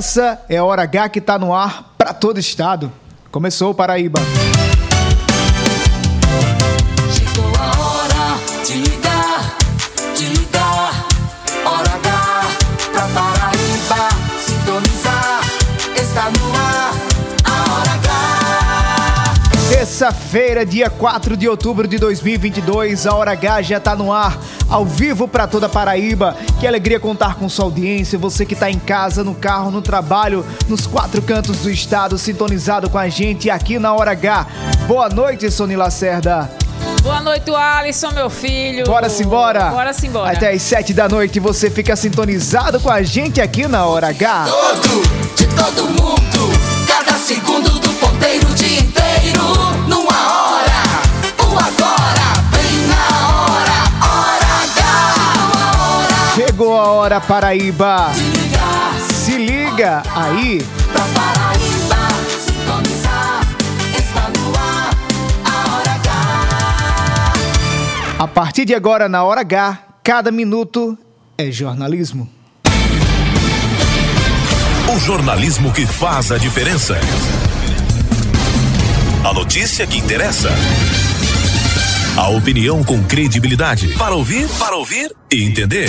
essa é a Hora H que tá no ar para todo estado. Começou Paraíba. Terça-feira, dia 4 de outubro de 2022, a Hora H já tá no ar, ao vivo para toda Paraíba. Que alegria contar com sua audiência, você que tá em casa, no carro, no trabalho, nos quatro cantos do estado, sintonizado com a gente aqui na Hora H. Boa noite, Sony Lacerda. Boa noite, Alisson, meu filho. Bora simbora. Bora simbora. Até às 7 da noite você fica sintonizado com a gente aqui na Hora H. Todo, de todo mundo. Cada segundo do ponteiro o dia inteiro. Paraíba. Se liga aí. Pra Paraíba sintonizar. Está no ar a Hora H. A partir de agora, na Hora H, cada minuto é jornalismo. O jornalismo que faz a diferença. A notícia que interessa. A opinião com credibilidade. Para ouvir, para ouvir e entender.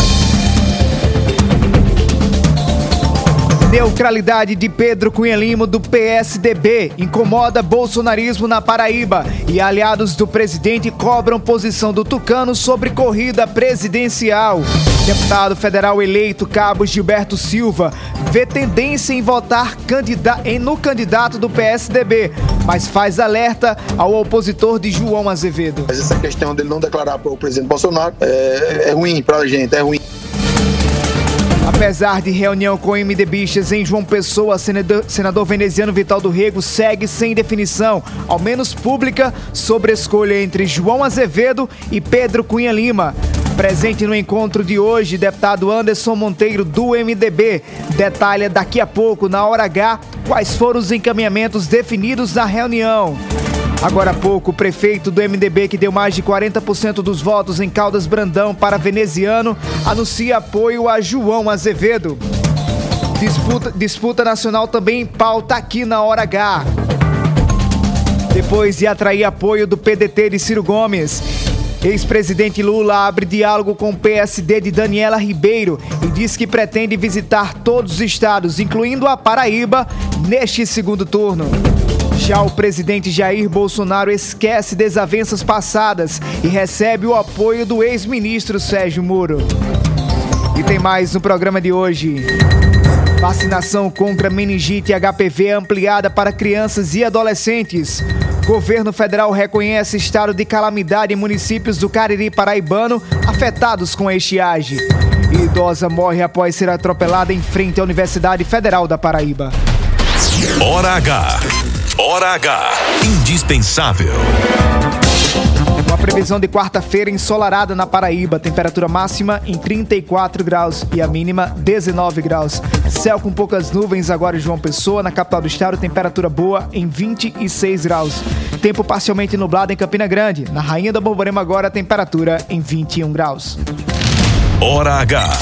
Neutralidade de Pedro Cunha Lima do PSDB incomoda bolsonarismo na Paraíba e aliados do presidente cobram posição do Tucano sobre corrida presidencial. Deputado federal eleito Cabo Gilberto Silva vê tendência em votar no candidato do PSDB, mas faz alerta ao opositor de João Azevedo. Mas essa questão dele não declarar para o presidente Bolsonaro é, é ruim para a gente, é ruim. Apesar de reunião com MDBistas em João Pessoa, senador, senador veneziano Vital do Rego segue sem definição, ao menos pública, sobre a escolha entre João Azevedo e Pedro Cunha Lima. Presente no encontro de hoje, deputado Anderson Monteiro, do MDB, detalha daqui a pouco, na hora H, quais foram os encaminhamentos definidos na reunião. Agora há pouco, o prefeito do MDB, que deu mais de 40% dos votos em Caldas Brandão para veneziano, anuncia apoio a João Azevedo. Disputa, disputa nacional também em pauta aqui na Hora H. Depois de atrair apoio do PDT de Ciro Gomes, ex-presidente Lula abre diálogo com o PSD de Daniela Ribeiro e diz que pretende visitar todos os estados, incluindo a Paraíba, neste segundo turno. Já o presidente Jair Bolsonaro esquece desavenças passadas e recebe o apoio do ex-ministro Sérgio Moro. E tem mais no programa de hoje. Vacinação contra meningite e HPV ampliada para crianças e adolescentes. Governo federal reconhece estado de calamidade em municípios do Cariri Paraibano afetados com estiagem. E idosa morre após ser atropelada em frente à Universidade Federal da Paraíba. Hora H. Hora H. Indispensável. Uma previsão de quarta-feira ensolarada na Paraíba, temperatura máxima em 34 graus e a mínima 19 graus. Céu com poucas nuvens agora em João Pessoa, na capital do estado, temperatura boa em 26 graus. Tempo parcialmente nublado em Campina Grande. Na Rainha da Borborema agora, temperatura em 21 graus. Hora H.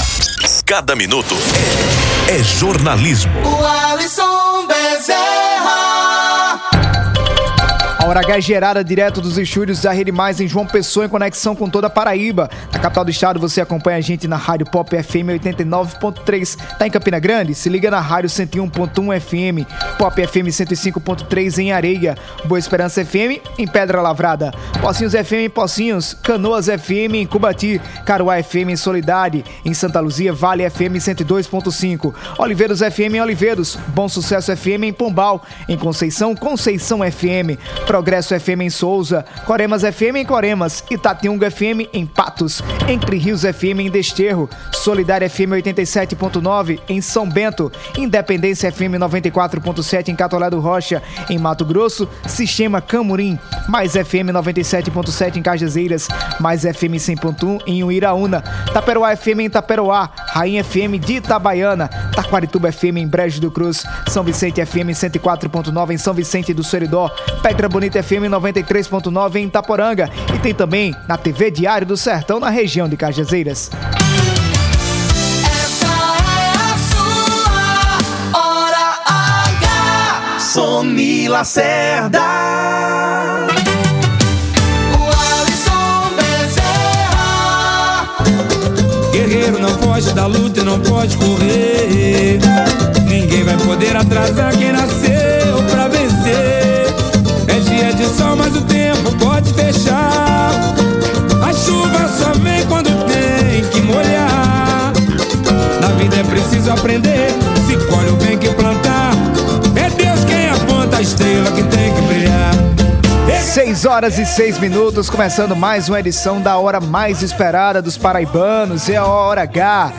Cada minuto é, jornalismo. O Alisson Bezerra. Hora H é gerada direto dos estúdios da Rede Mais em João Pessoa, em conexão com toda a Paraíba. Na capital do estado, você acompanha a gente na Rádio Pop FM 89.3. Tá em Campina Grande? Se liga na Rádio 101.1 FM, Pop FM 105.3 em Areia, Boa Esperança FM em Pedra Lavrada, Pocinhos FM em Pocinhos, Canoas FM em Cubati, Caruá FM em Solidade, em Santa Luzia, Vale FM 102.5, Oliveiros FM em Oliveiros, Bom Sucesso FM em Pombal, em Conceição, Conceição FM. Progresso FM em Souza, Coremas FM em Coremas, Itatiunga FM em Patos, Entre Rios FM em Desterro, Solidária FM 87.9 em São Bento, Independência FM 94.7 em Catolé do Rocha, em Mato Grosso, Sistema Camurim, Mais FM 97.7 em Cajazeiras, Mais FM 100.1 em Uiraúna, Taperoá FM em Taperoá, Rainha FM de Itabaiana, Taquarituba FM em Brejo do Cruz, São Vicente FM 104.9 em São Vicente do Seridó, Bonita FM 93.9 em Itaporanga e tem também na TV Diário do Sertão na região de Cajazeiras. Essa é a sua hora H. Sony Lacerda. O Alisson Bezerra. Guerreiro não foge da luta e não pode correr. Ninguém vai poder atrasar quem nasceu aprender. Se colhe o bem que plantar. É Deus quem aponta a estrela que tem que brilhar. 6 horas e 6 minutos, começando mais uma edição da hora mais esperada dos paraibanos, é a Hora H.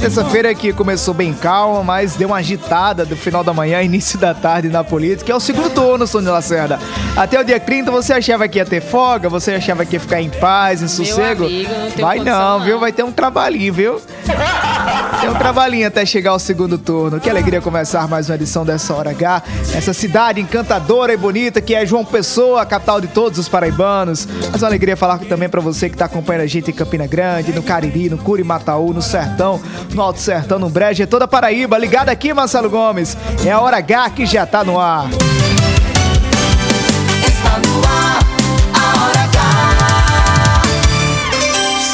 Terça-feira que começou bem calma, mas deu uma agitada do final da manhã, início da tarde na política, é o segundo turno, Sônia Lacerda. Até o dia 30 você achava que ia ter folga, você achava que ia ficar em paz, em sossego? amigo, não Vai não, não. viu? Vai ter um trabalhinho, viu? Tem um trabalhinho até chegar ao segundo turno. Que alegria começar mais uma edição dessa Hora H. Essa cidade encantadora e bonita que é João Pessoa, a capital de todos os paraibanos. Mas uma alegria falar também pra você que tá acompanhando a gente em Campina Grande, no Cariri, no Curimataú, no Sertão, no Alto Sertão, no Brejo, é toda Paraíba. Ligado aqui, Marcelo Gomes. É a Hora H que já tá no ar. Está no ar. A hora H.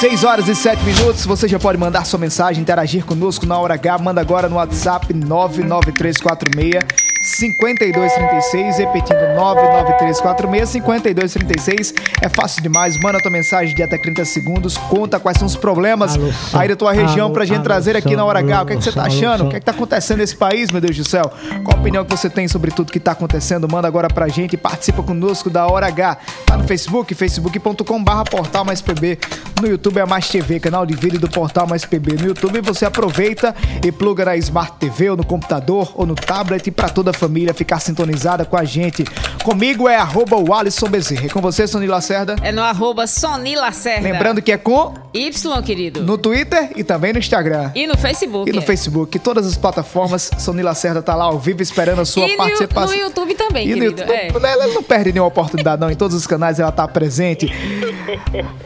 6 horas e 7 minutos, você já pode mandar sua mensagem, interagir conosco na hora H. Manda agora no WhatsApp 99346 5236, repetindo 99346 5236. É fácil demais, manda tua mensagem de até 30 segundos, conta quais são os problemas Alô, aí da tua região alô, pra gente alô, trazer aqui na hora H. O que, é que você tá achando? O que é que tá acontecendo nesse país, meu Deus do céu? Qual a opinião que você tem sobre tudo que tá acontecendo? Manda agora pra gente e participa conosco da Hora H. Tá no Facebook, facebook.com/barra Portal Mais PB. No YouTube é a Mais TV, canal de vídeo do Portal Mais PB. No YouTube você aproveita e pluga na Smart TV ou no computador ou no tablet pra toda a família ficar sintonizada com a gente. Comigo é arroba o Alisson Bezerra. E com você, Sony Lacerda. É no arroba Sony Lacerda. Lembrando que é com Y, querido. no Twitter e também no Instagram. E no Facebook. E no Facebook, todas as plataformas, Sony Lacerda tá lá ao vivo esperando a sua E no, participação. no YouTube também, E no querido. YouTube, É. ela não perde nenhuma oportunidade, não. Em todos os canais ela tá presente.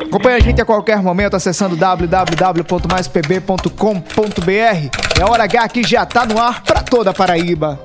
Acompanhe a gente a qualquer momento acessando www.maispb.com.br. É a hora H que já tá no ar pra toda a Paraíba.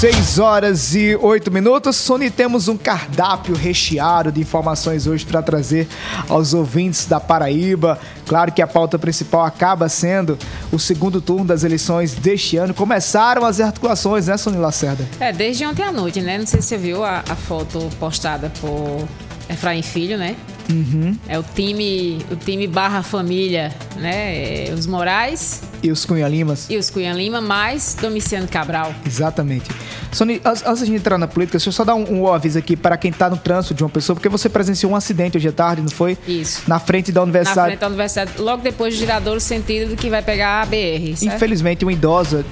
6 horas e 8 minutos. Sony, temos um cardápio recheado de informações hoje para trazer aos ouvintes da Paraíba. Claro que a pauta principal acaba sendo o segundo turno das eleições deste ano. Começaram as articulações, né, Sony Lacerda? É, desde ontem à noite, né? Não sei se você viu a, a foto postada por Efraim Filho, né? Uhum. É o time, o time barra família, né? É, os Moraes E os Cunha Limas? e os Cunha Lima, mais Domiciano Cabral. Exatamente. Sony, antes de entrar na política, deixa eu só dar um, um aviso aqui para quem tá no trânsito de uma pessoa, porque você presenciou um acidente hoje à tarde, não foi? Isso. Na frente da Na universidade. frente da universidade, logo depois do girador, o sentido do que vai pegar a BR, certo? Infelizmente, uma idosa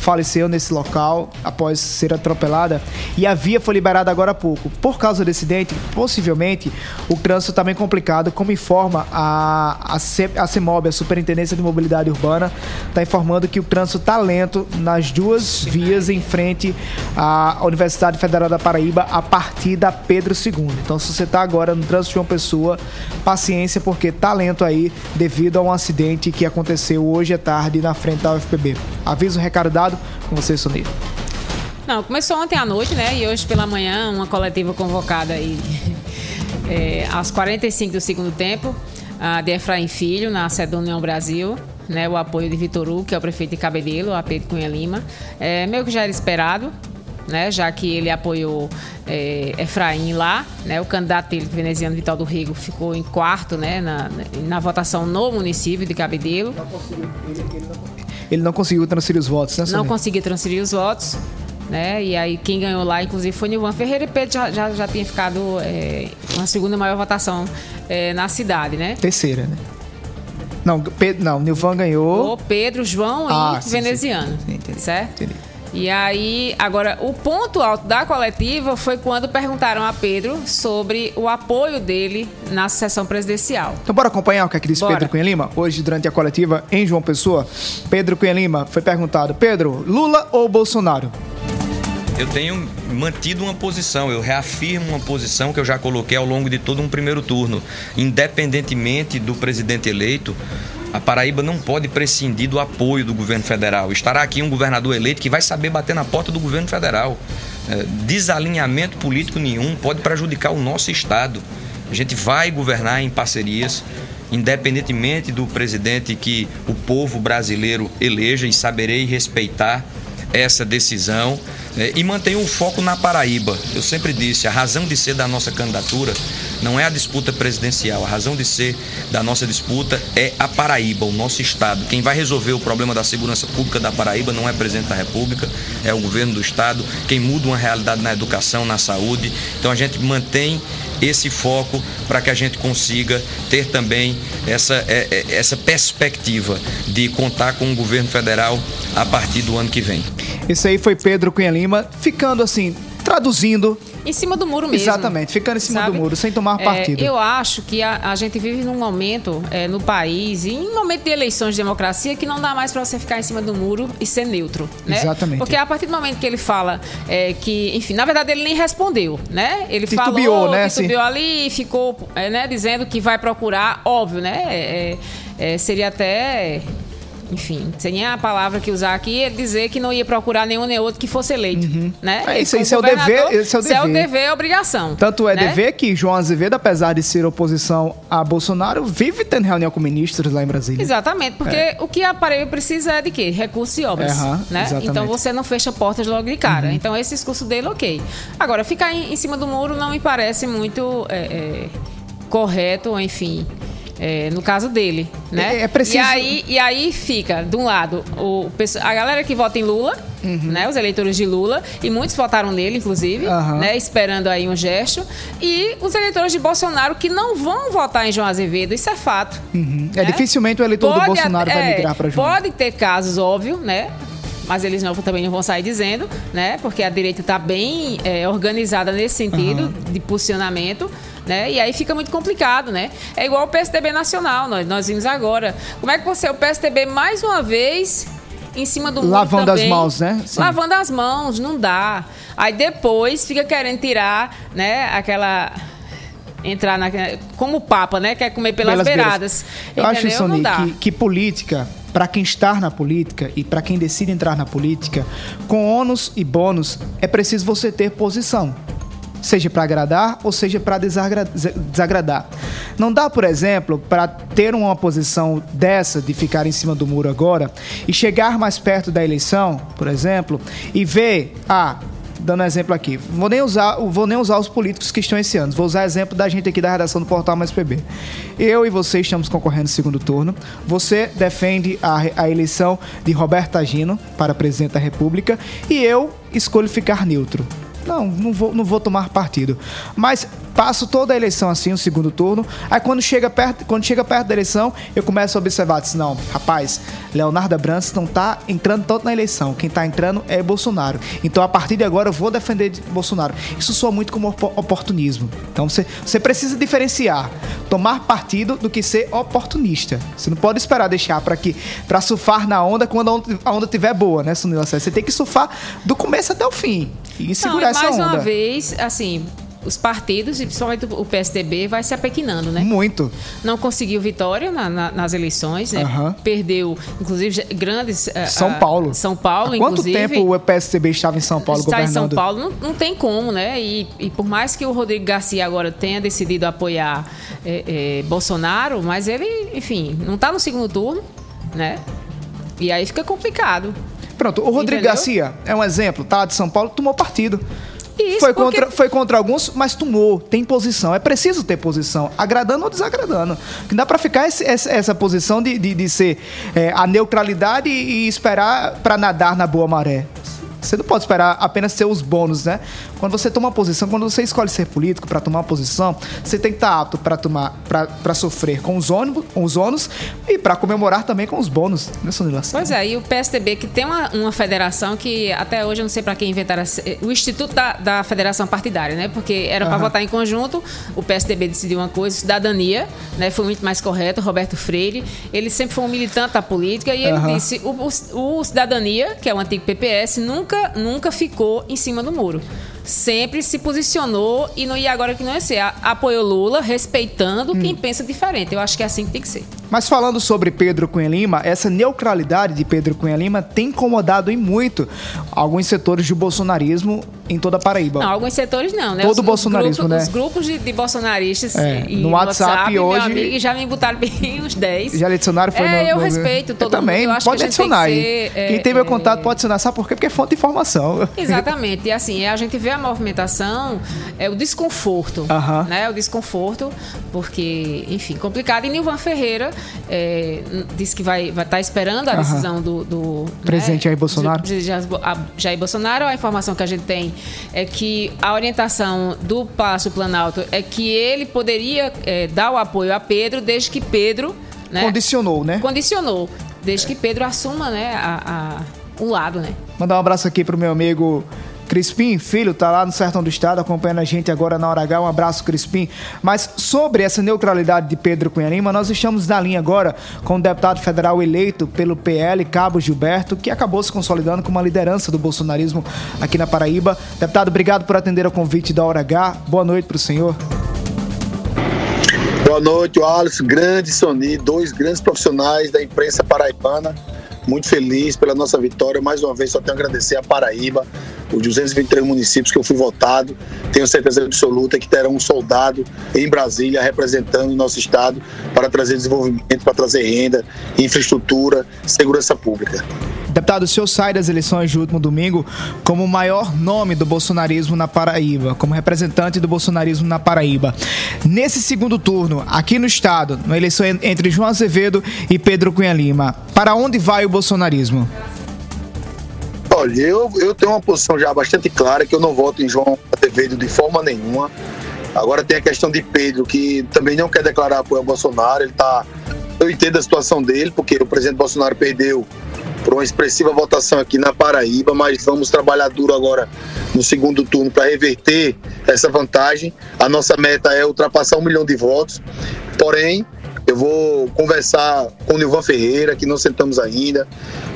faleceu nesse local após ser atropelada e a via foi liberada agora há pouco. Por causa desse acidente, possivelmente, o trânsito está bem complicado, como informa a, a, C, a CEMOB, a Superintendência de Mobilidade Urbana, está informando que o trânsito está lento nas duas vias em frente à Universidade Federal da Paraíba a partir da Pedro II. Então, se você está agora no trânsito de uma pessoa, paciência, porque tá lento aí devido a um acidente que aconteceu hoje à tarde na frente da UFPB. Aviso recado dado com você, Sonia. Não, começou ontem à noite, né? E hoje pela manhã, uma coletiva convocada aí é, às 45 do segundo tempo, a de Efraim Filho, na sede União Brasil. Né, o apoio de Vitor Hugo, que é o prefeito de Cabedelo, a Pedro Cunha Lima. É, meio que já era esperado, né, já que ele apoiou é, Efraim lá. Né, o candidato dele, veneziano Vital do Rego, ficou em quarto né, na, na votação no município de Cabedelo. Ele não conseguiu transferir os votos, né, Não conseguiu transferir os votos. Né? E aí quem ganhou lá, inclusive, foi Nilvan Ferreira e Pedro já, já, já tinha ficado é, uma segunda maior votação é, na cidade, né? Terceira, né? Não, Pedro, não, Nilvan ganhou. O Pedro, João Ah, e sim, Veneziano. sim, sim, entendi, certo? entendi. E aí, agora, o ponto alto da coletiva foi quando perguntaram a Pedro sobre o apoio dele na sessão presidencial. Então bora acompanhar o que, é que disse Bora. Pedro Cunha Lima? Hoje, durante a coletiva em João Pessoa, Pedro Cunha Lima foi perguntado, Pedro, Lula ou Bolsonaro? Eu tenho mantido uma posição, eu reafirmo uma posição que eu já coloquei ao longo de todo um primeiro turno. Independentemente do presidente eleito, a Paraíba não pode prescindir do apoio do governo federal. Estará aqui um governador eleito que vai saber bater na porta do governo federal. É, Desalinhamento político nenhum pode prejudicar o nosso Estado. A gente vai governar em parcerias, independentemente do presidente que o povo brasileiro eleja e saberei respeitar essa decisão né, e mantenho o foco na Paraíba. Eu sempre disse, a razão de ser da nossa candidatura não é a disputa presidencial, a razão de ser da nossa disputa é a Paraíba, o nosso estado. Quem vai resolver o problema da segurança pública da Paraíba não é o presidente da República, é o governo do estado. Quem muda uma realidade na educação, na saúde. Então a gente mantém esse foco para que a gente consiga ter também essa, é, é, essa perspectiva de contar com o governo federal a partir do ano que vem. Esse aí foi Pedro Cunha Lima, ficando assim, traduzindo. Em cima do muro mesmo. Exatamente, ficando em cima sabe? do muro, sem tomar É, partido. eu acho que a, a gente vive num momento é, no país, e em momento de eleições de democracia, que não dá mais para você ficar em cima do muro e ser neutro. Né? Exatamente. Porque a partir do momento que ele fala é, que, enfim, na verdade ele nem respondeu, né? Ele Titubeou, falou, né, titubeou assim. ali e ficou é, né, dizendo que vai procurar, óbvio, né? É, é, seria até. Enfim, sem nem a palavra que usar aqui, é dizer que não ia procurar nenhum nem outro que fosse eleito. Né? É, isso- como isso é o dever- é o isso é o dever. dever, é obrigação. Tanto é né? dever que João Azevedo, apesar de ser oposição a Bolsonaro, vive tendo reunião com ministros lá em Brasília. Exatamente, porque o que a Paraíba precisa é de quê? Recursos e obras. Né? exatamente. Uhum. Então você não fecha portas logo de cara. Então esse discurso dele, ok. Agora, ficar em, em cima do muro não me parece muito é, é, correto, enfim. É, no caso dele, né? É- é preciso- E aí, e aí fica, de um lado, o, a galera que vota em Lula, né? Os eleitores de Lula, e muitos votaram nele, inclusive, Uhum. Né? Esperando aí um gesto. E os eleitores de Bolsonaro que não vão votar em João Azevedo, isso é fato. Uhum. É, né? dificilmente o eleitor do Pode Bolsonaro até- vai é, migrar para João. Pode ter casos, óbvio, né? Mas eles não, também não vão sair dizendo, né? Porque a direita está bem é, organizada nesse sentido de posicionamento. Né? E aí fica muito complicado, né? É igual o PSDB nacional, nós, nós vimos agora. Como é que você, o PSDB, mais uma vez, em cima do Lavando as também, mãos, né? Sim. Lavando as mãos, não dá. Aí depois fica querendo tirar, né, aquela. Entrar na. Como o Papa, né? Quer comer pelas, Pelas beiradas. Eu acho? Sony, dá. que, que política, para quem está na política e para quem decide entrar na política, com ônus e bônus, é preciso você ter posição. Seja para agradar ou seja para desagradar. Não dá, por exemplo, para ter uma posição dessa de ficar em cima do muro agora e chegar mais perto da eleição, por exemplo, e ver, ah, dando exemplo aqui, vou nem usar, vou nem usar os políticos que estão esse ano, vou usar exemplo da gente aqui da redação do Portal Mais PB. Eu e você estamos concorrendo no segundo turno. Você defende a, a eleição de Roberto Agino para presidente da República e eu escolho ficar neutro. Não, não vou, não vou tomar partido. Mas passo toda a eleição assim, o segundo turno. Aí quando chega perto, quando chega perto da eleição, eu começo a observar, disse, não, rapaz, Leonardo Abrantes não tá entrando tanto na eleição. Quem tá entrando é Bolsonaro. Então a partir de agora eu vou defender de Bolsonaro. Isso soa muito como opo- oportunismo. Então você, você precisa diferenciar tomar partido do que ser oportunista. Você não pode esperar deixar para que para surfar na onda quando a onda, a onda tiver boa, né, Sunila? Você tem que surfar do começo até o fim e segurar essa mais onda. uma vez, assim, os partidos, e principalmente o PSDB, vai se apequinando, né? Muito. Não conseguiu vitória na- na- nas eleições, né? Aham. Perdeu, inclusive, grandes... eh, São ah, Paulo. São Paulo, Há quanto tempo o PSDB estava em São Paulo está em governando? São Paulo, não, não tem como, né? E, e por mais que o Rodrigo Garcia agora tenha decidido apoiar eh, eh, Bolsonaro, mas ele, enfim, não está no segundo turno, né? E aí fica complicado. Pronto, o Rodrigo Entendeu? Garcia é um exemplo, tá? De São Paulo, tomou partido. Isso, foi, porque- contra, foi contra alguns, mas tomou, tem posição. É preciso ter posição, agradando ou desagradando. Não dá pra ficar esse- essa, essa posição de, de, de ser é, a neutralidade e esperar pra nadar na boa maré. Você não pode esperar apenas ter os bônus, né? Quando você toma uma posição, quando você escolhe ser político para tomar uma posição, você tem que estar apto para tomar, para sofrer com os ônibus, com os ônus e para comemorar também com os bônus, né, Sonila? Pois é, e o PSDB que tem uma, uma federação que até hoje eu não sei para quem inventaram o Instituto da, da Federação Partidária, né? Porque era para uhum. votar em conjunto, o PSDB decidiu uma coisa, cidadania, né? Foi muito mais correto, Roberto Freire, ele sempre foi um militante da política e ele uhum. disse, o, o, o cidadania, que é o antigo PPS, nunca nunca ficou em cima do muro sempre se posicionou e não ia agora que não ia ser. Apoiou Lula, respeitando hum. quem pensa diferente. Eu acho que é assim que tem que ser. Mas falando sobre Pedro Cunha Lima, essa neutralidade de Pedro Cunha Lima tem incomodado em muito alguns setores do bolsonarismo em toda a Paraíba. Não, alguns setores não, né? Todo o bolsonarismo, grupos, né? Os grupos de, de bolsonaristas é, no WhatsApp, WhatsApp hoje amigo, já me botaram bem uns 10. Já adicionaram foi É, no, eu no... respeito todo eu também, mundo. Eu pode adicionar aí. Ser, é, Quem tem meu é, contato pode adicionar, sabe por quê? Porque é fonte de informação. Exatamente. E assim, a gente vê a movimentação, é o desconforto, uh -huh. né? O desconforto, porque, enfim, complicado. E Nilvan Ferreira é, disse que vai estar tá esperando a decisão uh -huh. do, do presidente né, Jair Bolsonaro. Jair Bolsonaro. A informação que a gente tem é que a orientação do Palácio Planalto é que ele poderia é, dar o apoio a Pedro desde que Pedro. Né, condicionou, né? Condicionou. Desde que Pedro assuma né, a, a, um lado, né? Mandar um abraço aqui pro meu amigo Crispim, filho, tá lá no sertão do estado acompanhando a gente agora na hora H. Um abraço, Crispim. Mas sobre essa neutralidade de Pedro Cunha Lima, nós estamos na linha agora com o deputado federal eleito pelo PL, Cabo Gilberto, que acabou se consolidando como uma liderança do bolsonarismo aqui na Paraíba. Deputado, obrigado por atender ao convite da hora H. Boa noite para o senhor. Boa noite, Alisson, grande Sony, dois grandes profissionais da imprensa paraibana muito feliz pela nossa vitória. Mais uma vez, só tenho a agradecer a Paraíba, os 223 municípios que eu fui votado. Tenho certeza absoluta que terá um soldado em Brasília representando o nosso estado para trazer desenvolvimento, para trazer renda, infraestrutura, segurança pública. Deputado, o senhor sai das eleições de último domingo como o maior nome do bolsonarismo na Paraíba, como representante do bolsonarismo na Paraíba. Nesse segundo turno, aqui no estado, na eleição entre João Azevedo e Pedro Cunha Lima, para onde vai o bolsonarismo? Olha, eu, eu tenho uma posição já bastante clara que eu não voto em João Azevedo de forma nenhuma. Agora tem a questão de Pedro, que também não quer declarar apoio ao Bolsonaro. Ele tá. Eu entendo a situação dele, porque o presidente Bolsonaro perdeu por uma expressiva votação aqui na Paraíba, mas vamos trabalhar duro agora no segundo turno para reverter essa vantagem. A nossa meta é ultrapassar um milhão de votos, porém, eu vou conversar com o Nilvan Ferreira, que não sentamos ainda.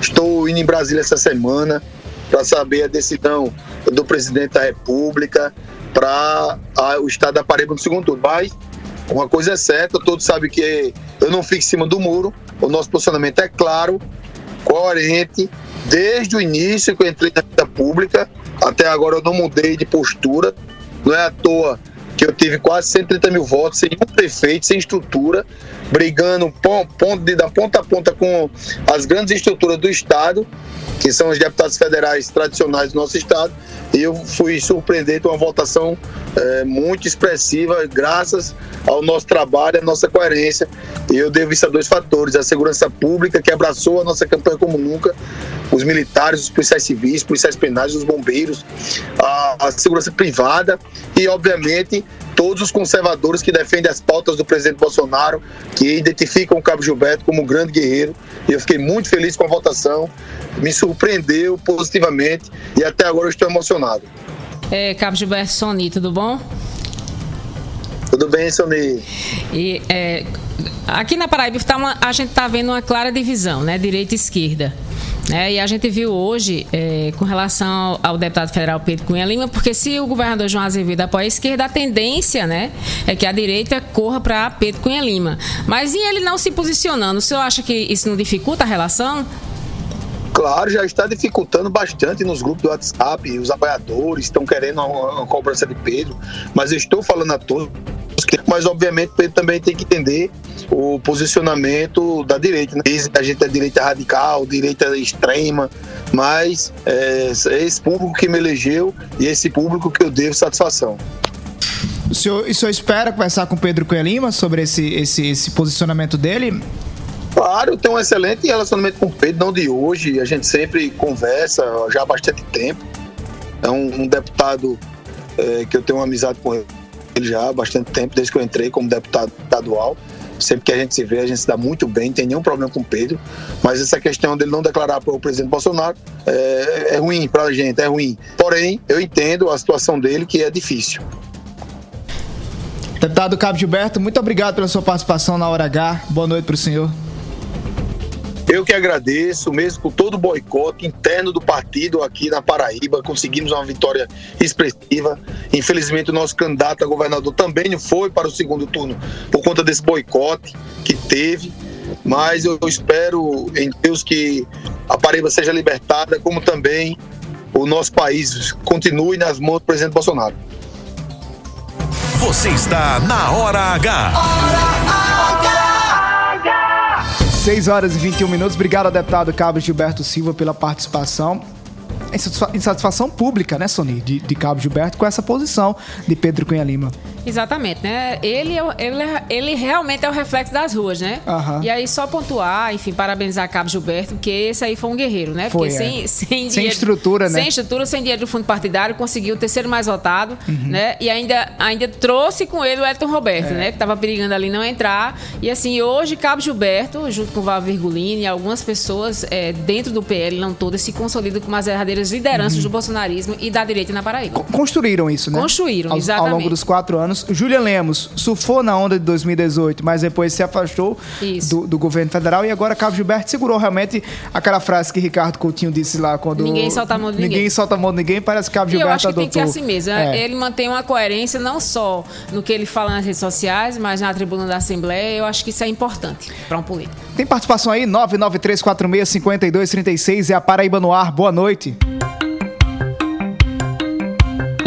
Estou indo em Brasília essa semana para saber a decisão do presidente da República para o estado da Paraíba no segundo turno. Mas uma coisa é certa, todos sabem que eu não fico em cima do muro. O nosso posicionamento é claro, coerente desde o início que eu entrei na vida pública até agora eu não mudei de postura. Não é à toa que eu tive quase 130 mil votos, sem um prefeito, sem estrutura, brigando ponto, da ponta a ponta com as grandes estruturas do Estado, que são os deputados federais tradicionais do nosso Estado, e eu fui surpreendente com uma votação é, muito expressiva, graças ao nosso trabalho, à nossa coerência. E eu devo isso a dois fatores: a segurança pública, que abraçou a nossa campanha como nunca, os militares, os policiais civis, policiais penais, os bombeiros, a, a segurança privada e, obviamente, todos os conservadores que defendem as pautas do presidente Bolsonaro, que identificam o Cabo Gilberto como um grande guerreiro. E eu fiquei muito feliz com a votação, me surpreendeu positivamente e até agora eu estou emocionado. É, Cabo Gilberto Sony, tudo bom? Tudo bem, Sony. E é, aqui na Paraíba tá uma, a gente está vendo uma clara divisão, né? Direita e esquerda. É, e a gente viu hoje, é, com relação ao, deputado federal Pedro Cunha Lima, porque se o governador João Azevedo apoia a esquerda, a tendência né, é que a direita corra para Pedro Cunha Lima. Mas e ele não se posicionando? O senhor acha que isso não dificulta a relação? Claro, já está dificultando bastante nos grupos do WhatsApp. Os apoiadores estão querendo uma, uma cobrança de Pedro, mas eu estou falando a todos mas obviamente Pedro também tem que entender o posicionamento da direita. Né? A gente é direita radical, direita extrema, mas é, é esse público que me elegeu e esse público que eu devo satisfação. O senhor, o senhor espera conversar com Pedro Cunha Lima sobre esse, esse, esse posicionamento dele? Claro, eu tenho um excelente relacionamento com o Pedro, não de hoje. A gente sempre conversa já há bastante tempo. É um, um deputado é, que eu tenho uma amizade com ele já há bastante tempo, desde que eu entrei como deputado estadual. Sempre que a gente se vê, a gente se dá muito bem, não tem nenhum problema com o Pedro. Mas essa questão dele não declarar para o presidente Bolsonaro é, é ruim para a gente, é ruim. Porém, eu entendo a situação dele, que é difícil. Deputado Cabo Gilberto, muito obrigado pela sua participação na Hora H. Boa noite para o senhor. Eu que agradeço, mesmo com todo o boicote interno do partido aqui na Paraíba, conseguimos uma vitória expressiva. Infelizmente, o nosso candidato a governador também não foi para o segundo turno por conta desse boicote que teve. Mas eu espero em Deus que a Paraíba seja libertada, como também o nosso país continue nas mãos do presidente Bolsonaro. Você está na Hora H. 6 horas e 21 minutos. Obrigado ao deputado Cabo Gilberto Silva pela participação. Insatisfação pública, né, Sony, de, de Cabo Gilberto com essa posição de Pedro Cunha Lima. Exatamente, né? Ele, é ele, é, ele realmente é o reflexo das ruas, né? Aham. E aí, só pontuar, enfim, parabenizar Cabo Gilberto, porque esse aí foi um guerreiro, né? Foi, porque é. sem, sem, Sem dinheiro- estrutura, né? Sem estrutura, sem dinheiro do fundo partidário, conseguiu o terceiro mais votado, Uhum. né? E ainda, ainda trouxe com ele o Elton Roberto, É. né? Que tava perigando ali não entrar. E assim, hoje, Cabo Gilberto, junto com o Val Virgulini e algumas pessoas é, dentro do PL, não todas, se consolidam como as lideranças do bolsonarismo e da direita na Paraíba. Construíram isso, né? Construíram, Ao- Ao exatamente. longo dos quatro anos. Julian Lemos surfou na onda de 2018, mas depois se afastou do, do governo federal e agora Cabo Gilberto segurou realmente aquela frase que Ricardo Coutinho disse lá quando. Ninguém solta a mão de ninguém. solta a mão de ninguém, parece que Cabo E eu Gilberto acho que tem que ser adotou. assim mesmo. né? É. Ele mantém uma coerência não só no que ele fala nas redes sociais, mas na tribuna da Assembleia. Eu acho que isso é importante para um político. Tem participação aí? 993465236 é a Paraíba no ar. Boa noite.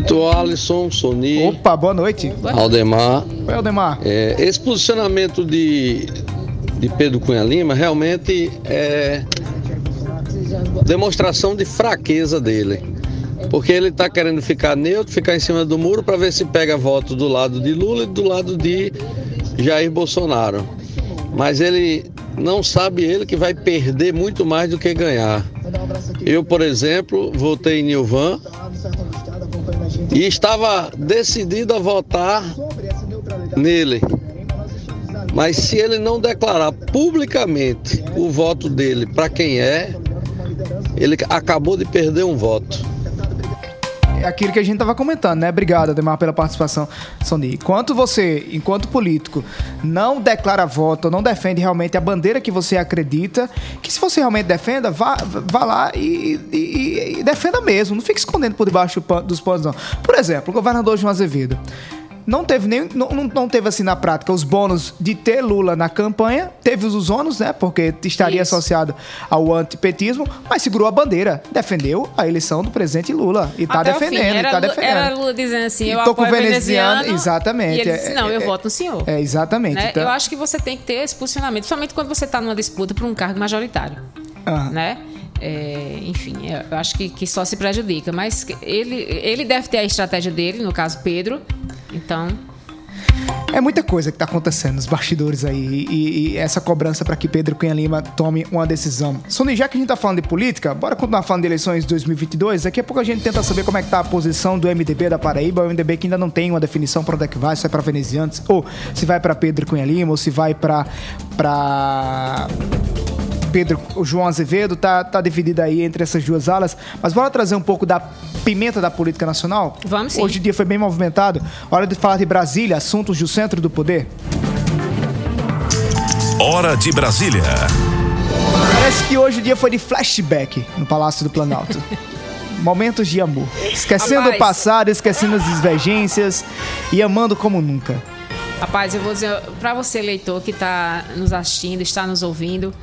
Sou Alisson, Soni, Opa, boa noite. Aldemar. Oi, Aldemar. É, esse posicionamento de, de Pedro Cunha Lima realmente é demonstração de fraqueza dele. Porque ele está querendo ficar neutro, ficar em cima do muro para ver se pega voto do lado de Lula e do lado de Jair Bolsonaro. Mas ele não sabe ele que vai perder muito mais do que ganhar. Eu, por exemplo, votei em Nilvan e estava decidido a votar nele. Mas se ele não declarar publicamente o voto dele para quem é, ele acabou de perder um voto. É aquilo que a gente tava comentando, né? Obrigado, Ademar, pela participação, Sony. Enquanto você, enquanto político, não declara voto, não defende realmente a bandeira que você acredita, que se você realmente defenda, vá, vá lá e, e- e defenda mesmo. Não fique escondendo por debaixo dos panos, não. Por exemplo, o governador João Azevedo. Não teve nem. Não, não- teve assim na prática os bônus de ter Lula na campanha. Teve os ônus, né? Porque estaria Isso. associado ao antipetismo, mas segurou a bandeira. Defendeu a eleição do presidente Lula. E tá Até defendendo, fim. Era, tá defendendo. era Lula dizendo assim: eu tô com o veneziano, veneziano. exatamente. E ele É- disse: não, eu é- voto no senhor. É, exatamente. Né? Então- Eu acho que você tem que ter esse posicionamento, principalmente quando você está numa disputa por um cargo majoritário. Ah. Né? É, enfim, eu acho que, que só se prejudica. Mas ele, ele deve ter a estratégia dele, no caso Pedro. Então, É muita coisa que tá acontecendo nos bastidores aí. E, e essa cobrança para que Pedro Cunha Lima tome uma decisão. Sony, já que a gente tá falando de política, bora continuar falando de eleições de 2022. Daqui a pouco a gente tenta saber como é que tá a posição do MDB da Paraíba. O MDB que ainda não tem uma definição para onde é que vai, se vai para venezianos, ou se vai para Pedro Cunha Lima, ou se vai para para Pedro o João Azevedo tá, tá dividido aí entre essas duas alas. Mas bora trazer um pouco da pimenta da política nacional? Vamos sim. Hoje o dia foi bem movimentado. Hora de falar de Brasília, assuntos do centro do poder. Hora de Brasília. Parece que hoje o dia foi de flashback no Palácio do Planalto. Momentos de amor. Esquecendo Rapaz. o passado, esquecendo as divergências e amando como nunca. Rapaz, eu vou dizer para você, leitor, que está nos assistindo, está nos ouvindo.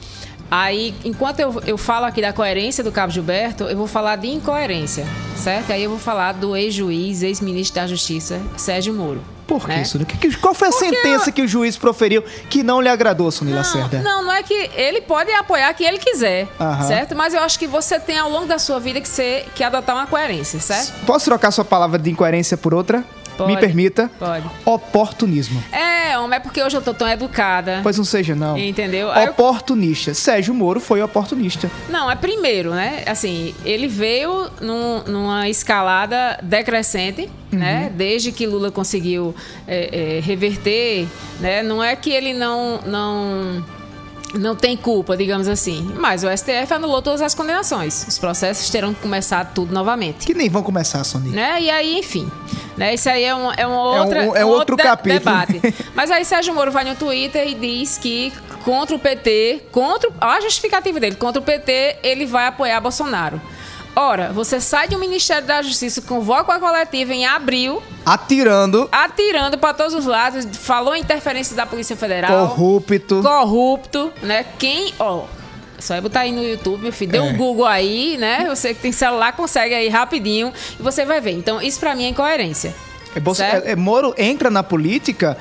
Aí, enquanto eu, eu falo aqui da coerência do Cabo Gilberto, eu vou falar de incoerência, certo? Aí eu vou falar do ex-juiz, ex-ministro da Justiça, Sérgio Moro. Por que né? isso? Qual foi a Porque sentença que o juiz proferiu que não lhe agradou, Não, Lacerda? não, não é que ele pode apoiar quem ele quiser, Aham. certo? Mas eu acho que você tem ao longo da sua vida que, ser, que adotar uma coerência, certo? Posso trocar sua palavra de incoerência por outra? Pode. Me permita. Pode. Oportunismo. É, mas é porque hoje eu tô tão educada. Pois não seja, não. Entendeu? Aí eu- Oportunista. Sérgio Moro foi oportunista. Não, é primeiro, né? Assim, ele veio num- numa escalada decrescente, né? Desde que Lula conseguiu é, é, reverter, né? Não é que ele não, não, não tem culpa, digamos assim. Mas o STF anulou todas as condenações. Os processos terão que começar tudo novamente. Que nem vão começar, Sony. Né? E aí, enfim. Né? Isso aí é, um, é, uma É um- outra, é um outro de- capítulo. debate. Mas aí Sérgio Moro vai no Twitter e diz que contra o PT, contra a justificativa dele, contra o PT, ele vai apoiar Bolsonaro. Ora, você sai do Ministério da Justiça, convoca a coletiva em abril, Atirando, atirando para todos os lados, falou em interferência da Polícia Federal, corrupto. corrupto, né? Quem, ó, só é botar aí no YouTube, meu filho, dê É. um Google aí, né? Você que tem celular consegue aí rapidinho e você vai ver. Então, isso pra mim é incoerência. É, Bolso- é- é Moro entra na política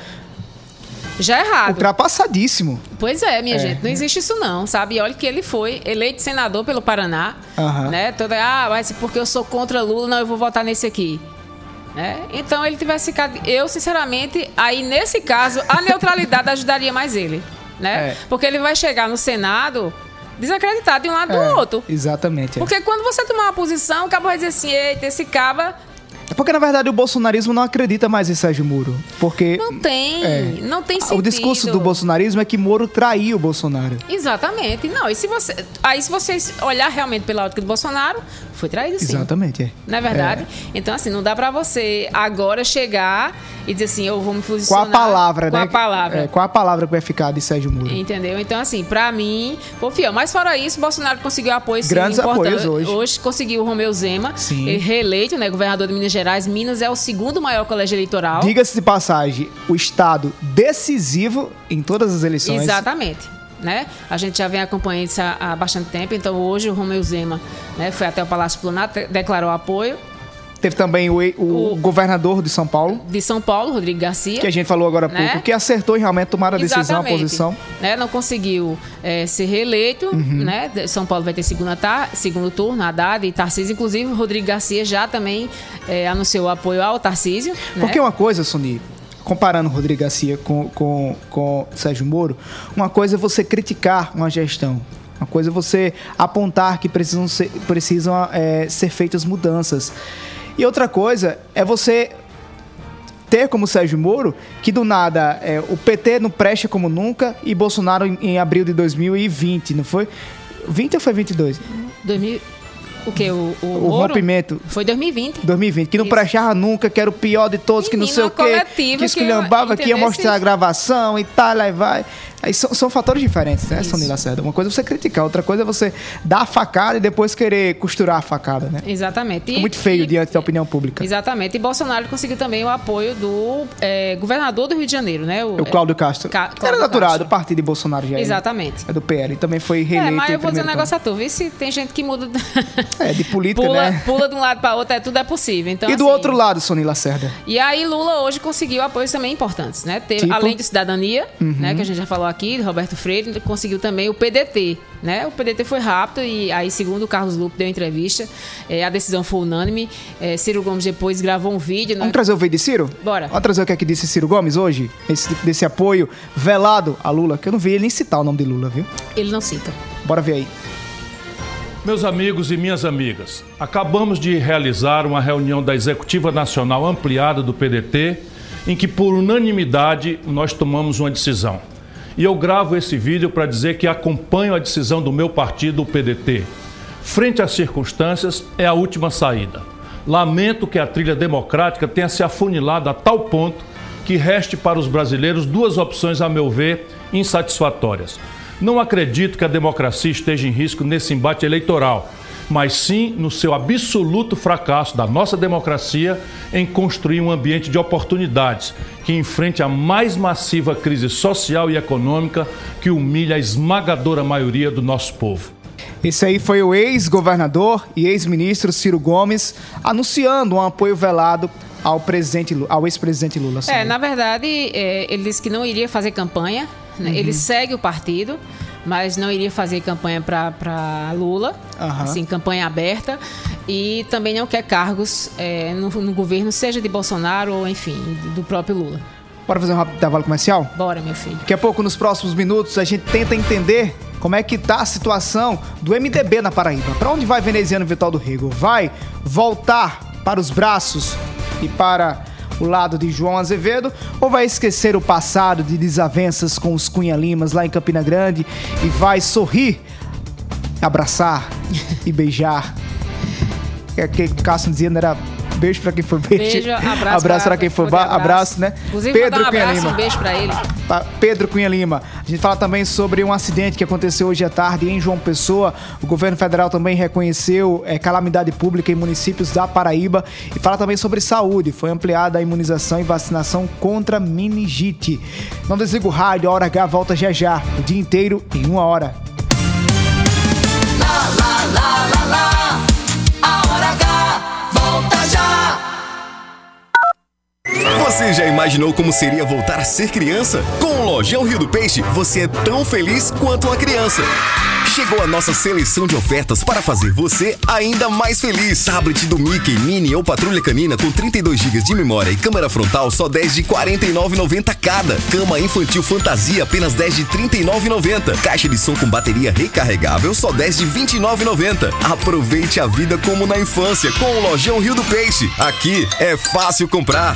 Já é errado. ultrapassadíssimo. Pois é, minha É. gente, não existe isso não, sabe? E olha que ele foi eleito senador pelo Paraná, Aham. né? Toda, ah, mas porque eu sou contra Lula, não, eu vou votar nesse aqui. Né? Então ele tivesse ficado. Eu, sinceramente, aí nesse caso, a neutralidade ajudaria mais ele. Né? É. Porque ele vai chegar no Senado desacreditado de um lado É, do outro. Exatamente. é. Porque quando você tomar uma posição, o cabo vai dizer assim, eita, esse caba É porque, na verdade, o bolsonarismo não acredita mais em Sérgio Moro. Porque não tem, É. não tem sentido. o discurso do bolsonarismo é que Moro traiu o Bolsonaro. Exatamente. Não, e se você. Aí, se vocês olhar realmente pela ótica do Bolsonaro, foi traído sim. Exatamente, é. Não é verdade? Então, assim, não dá pra você agora chegar e dizer assim, eu vou me Com posicionar. a palavra, com né? a palavra. É, qual a palavra que vai ficar de Sérgio Moro? Entendeu? Então, assim, pra mim, confia. Mas fora isso, Bolsonaro conseguiu apoio sim, Grandes importante. apoios hoje. Hoje conseguiu o Romeu Zema, Sim. reeleito, né? Governador de Minas Gerais. Minas é o segundo maior colégio eleitoral. Diga-se de passagem, o estado decisivo em todas as eleições. Exatamente. Né? A gente já vem acompanhando isso há, há bastante tempo, então hoje o Romeu Zema né, foi até o Palácio Planalto, declarou apoio Teve também o, o O- governador de São Paulo, de São Paulo, Rodrigo Garcia. que a gente falou agora há Né? pouco, que acertou realmente tomar a decisão, a posição. Né? Não conseguiu eh, ser reeleito, Uhum. né? São Paulo vai ter segunda tar segundo turno, Haddad e Tarcísio. Inclusive, o Rodrigo Garcia já também eh, anunciou apoio ao Tarcísio. Porque né? uma coisa, Sony, comparando Rodrigo Garcia com, com, com Sérgio Moro, uma coisa é você criticar uma gestão. Uma coisa é você apontar que precisam ser, precisam, é, ser feitas mudanças. E outra coisa é você ter como Sérgio Moro que do nada é, o PT não presta como nunca e Bolsonaro em, em abril de 2020, não foi? 20 ou foi 22? 2000, o que? O, o, O rompimento. Foi 2020. 2020, que não Isso. prestava nunca, que era o pior de todos, que não Menino, sei o quê, que esculhambava, que que ia mostrar a gravação e tal, aí vai. Aí são, são fatores diferentes, né. Sony Lacerda? Uma coisa é você criticar, outra coisa é você dar a facada e depois querer costurar a facada, né? Exatamente. Fica E- muito feio e- diante da opinião pública. Exatamente. E Bolsonaro conseguiu também o apoio do eh, governador do Rio de Janeiro, né? O Cláudio Castro. Ca- Era Cláudio natural, Castro. do partido de Bolsonaro já. né? Exatamente. É do PL. Também foi É, reeleito. mas em eu vou dizer um negócio a tu, vê se tem gente que muda. É, de política, pula, né? pula de um lado para outro, é, tudo é possível. Então, e do assim, outro lado, Sony Lacerda? E aí Lula hoje conseguiu apoios também importantes, né? Teve, Tipo? Uhum. Além do Cidadania, né, que a gente já falou aqui, do Roberto Freire, conseguiu também o PDT, né? O PDT foi rápido e aí, segundo o Carlos Lupe deu entrevista, eh, a decisão foi unânime. Eh, Ciro Gomes depois gravou um vídeo. né? Vamos trazer o vídeo de Ciro? Bora. Vamos trazer o que é que disse Ciro Gomes hoje? Esse, desse apoio velado a Lula, que eu não vi ele nem citar o nome de Lula, viu? Ele não cita. Bora ver aí. Meus amigos e minhas amigas, acabamos de realizar uma reunião da Executiva Nacional Ampliada do PDT, em que, por unanimidade, nós tomamos uma decisão. E eu gravo esse vídeo para dizer que acompanho a decisão do meu partido, o PDT. Frente às circunstâncias, é a última saída. Lamento que a trilha democrática tenha se afunilado a tal ponto que reste para os brasileiros duas opções, a meu ver, insatisfatórias. Não acredito que a democracia esteja em risco nesse embate eleitoral, mas sim no seu absoluto fracasso da nossa democracia em construir um ambiente de oportunidades que enfrente a mais massiva crise social e econômica que humilha a esmagadora maioria do nosso povo. Esse aí foi o ex-governador e ex-ministro Ciro Gomes anunciando um apoio velado ao presidente ao ex-presidente Lula. É, na verdade, é, ele disse que não iria fazer campanha. né? Uhum. Ele segue o partido, mas não iria fazer campanha para Lula, Aham. assim, campanha aberta. E também não quer cargos é, no, no governo, seja de Bolsonaro ou, enfim, do próprio Lula. Bora fazer um rápido intervalo comercial? Bora, meu filho. Daqui a pouco, nos próximos minutos, a gente tenta entender como é que tá a situação do MDB na Paraíba. Para onde vai veneziano Vital do Rego? Vai voltar para os braços e para o lado de João Azevedo ou vai esquecer o passado de desavenças com os Cunha Limas lá em Campina Grande e vai sorrir, abraçar e beijar? É que o Cássio dizendo era beijo pra quem for beijo. Beijo, abraço, abraço pra quem for ba- abraço. abraço, né? Inclusive, Pedro um Cunha abraço, Lima. um beijo pra ele. Pedro Cunha Lima. A gente fala também sobre um acidente que aconteceu hoje à tarde em João Pessoa. O governo federal também reconheceu eh, calamidade pública em municípios da Paraíba. E fala também sobre saúde. Foi ampliada a imunização e vacinação contra meningite. Não desliga o rádio, a hora H volta já já. O dia inteiro em uma hora. Lá, lá, lá, Você já imaginou como seria voltar a ser criança? Com o Lojão Rio do Peixe, você é tão feliz quanto uma criança. Chegou a nossa seleção de ofertas para fazer você ainda mais feliz. Tablet do Mickey Mini ou Patrulha Canina com 32 GB de memória e câmera frontal só 10 de R$ 49,90 cada. Cama infantil fantasia apenas 10 de R$ 39,90. Caixa de som com bateria recarregável só 10 de R$ 29,90. Aproveite a vida como na infância com o Lojão Rio do Peixe. Aqui é fácil comprar.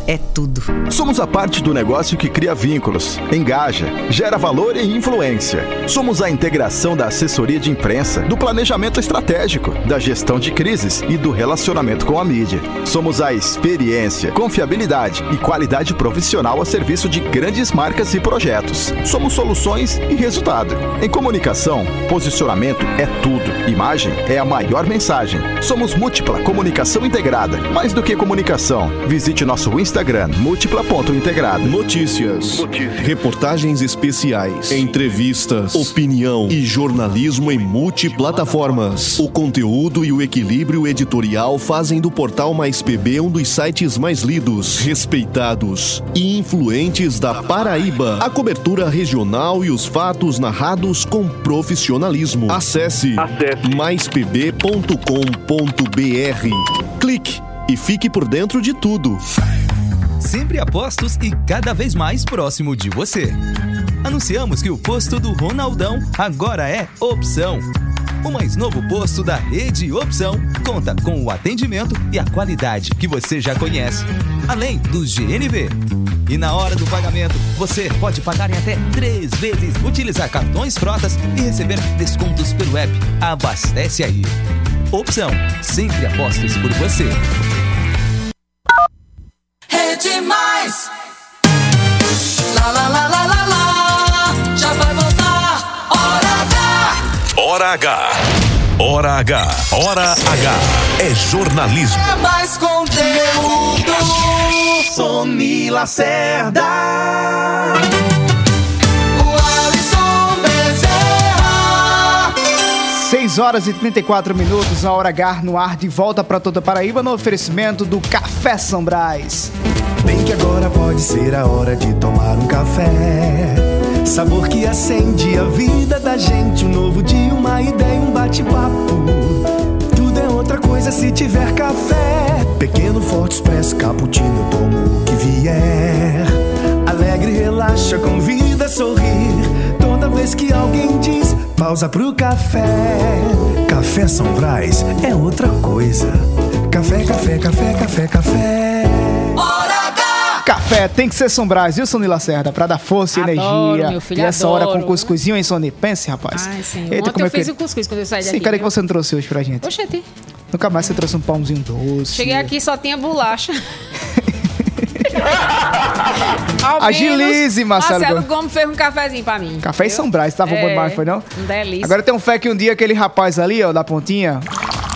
é tudo. Somos a parte do negócio que cria vínculos, engaja, gera valor e influência. Somos a integração da assessoria de imprensa, do planejamento estratégico, da gestão de crises e do relacionamento com a mídia. Somos a experiência, confiabilidade e qualidade profissional a serviço de grandes marcas e projetos. Somos soluções e resultado. Em comunicação, posicionamento é tudo. Imagem é a maior mensagem. Somos múltipla comunicação integrada. Mais do que comunicação, visite nosso Instagram múltipla.integrada. Notícias, reportagens especiais, entrevistas, opinião e jornalismo em multiplataformas. O conteúdo e o equilíbrio editorial fazem do portal Mais PB um dos sites mais lidos, respeitados e influentes da Paraíba. A cobertura regional e os fatos narrados com profissionalismo. Acesse, maispb.com.br. Clique e fique por dentro de tudo. Sempre a postos e cada vez mais próximo de você. Anunciamos que o posto do Ronaldão agora é Opção. O mais novo posto da rede Opção conta com o atendimento e a qualidade que você já conhece, além dos GNV. E na hora do pagamento, você pode pagar em até três vezes, utilizar cartões frotas e receber descontos pelo app. Abastece aí. Opção, sempre apostos por você. Rede Mais. Lá, lá, lá, lá, lá, lá. Hora H. Hora H. Hora H. É jornalismo. É mais conteúdo. Sony Lacerda. O Alisson Bezerra. 6 horas e 34 minutos, a hora H no ar de volta para toda Paraíba no oferecimento do Café São Brás. Bem que agora pode ser a hora de tomar um café. Sabor que acende a vida da gente. Um novo dia, uma ideia, um bate-papo. Tudo é outra coisa se tiver café. Pequeno, forte, expresso, cappuccino, tomo o que vier. Alegre, relaxa, convida a sorrir. Toda vez que alguém diz pausa pro café. Café São Brás é outra coisa. Café, café, café, café, café. Café tem que ser Sombras, viu, Sony Lacerda? Pra dar força e Adoro, energia. meu filho, e essa hora com adoro. cuscuzinho, hein, Sony? Pense, rapaz. Ai, sim. Eita, Ontem como eu é fiz que... o cuscuz quando eu saí Sim, daqui. cadê que você não trouxe hoje pra gente? Oxente. Nunca mais você trouxe um pãozinho doce. Cheguei aqui e só tinha bolacha. Agilize, Marcelo Marcelo Gomes. Fez um cafezinho pra mim. Café em São Brás, tava bom É, demais, foi não? Delícia. Agora tem um fé que um dia aquele rapaz ali, ó, da pontinha,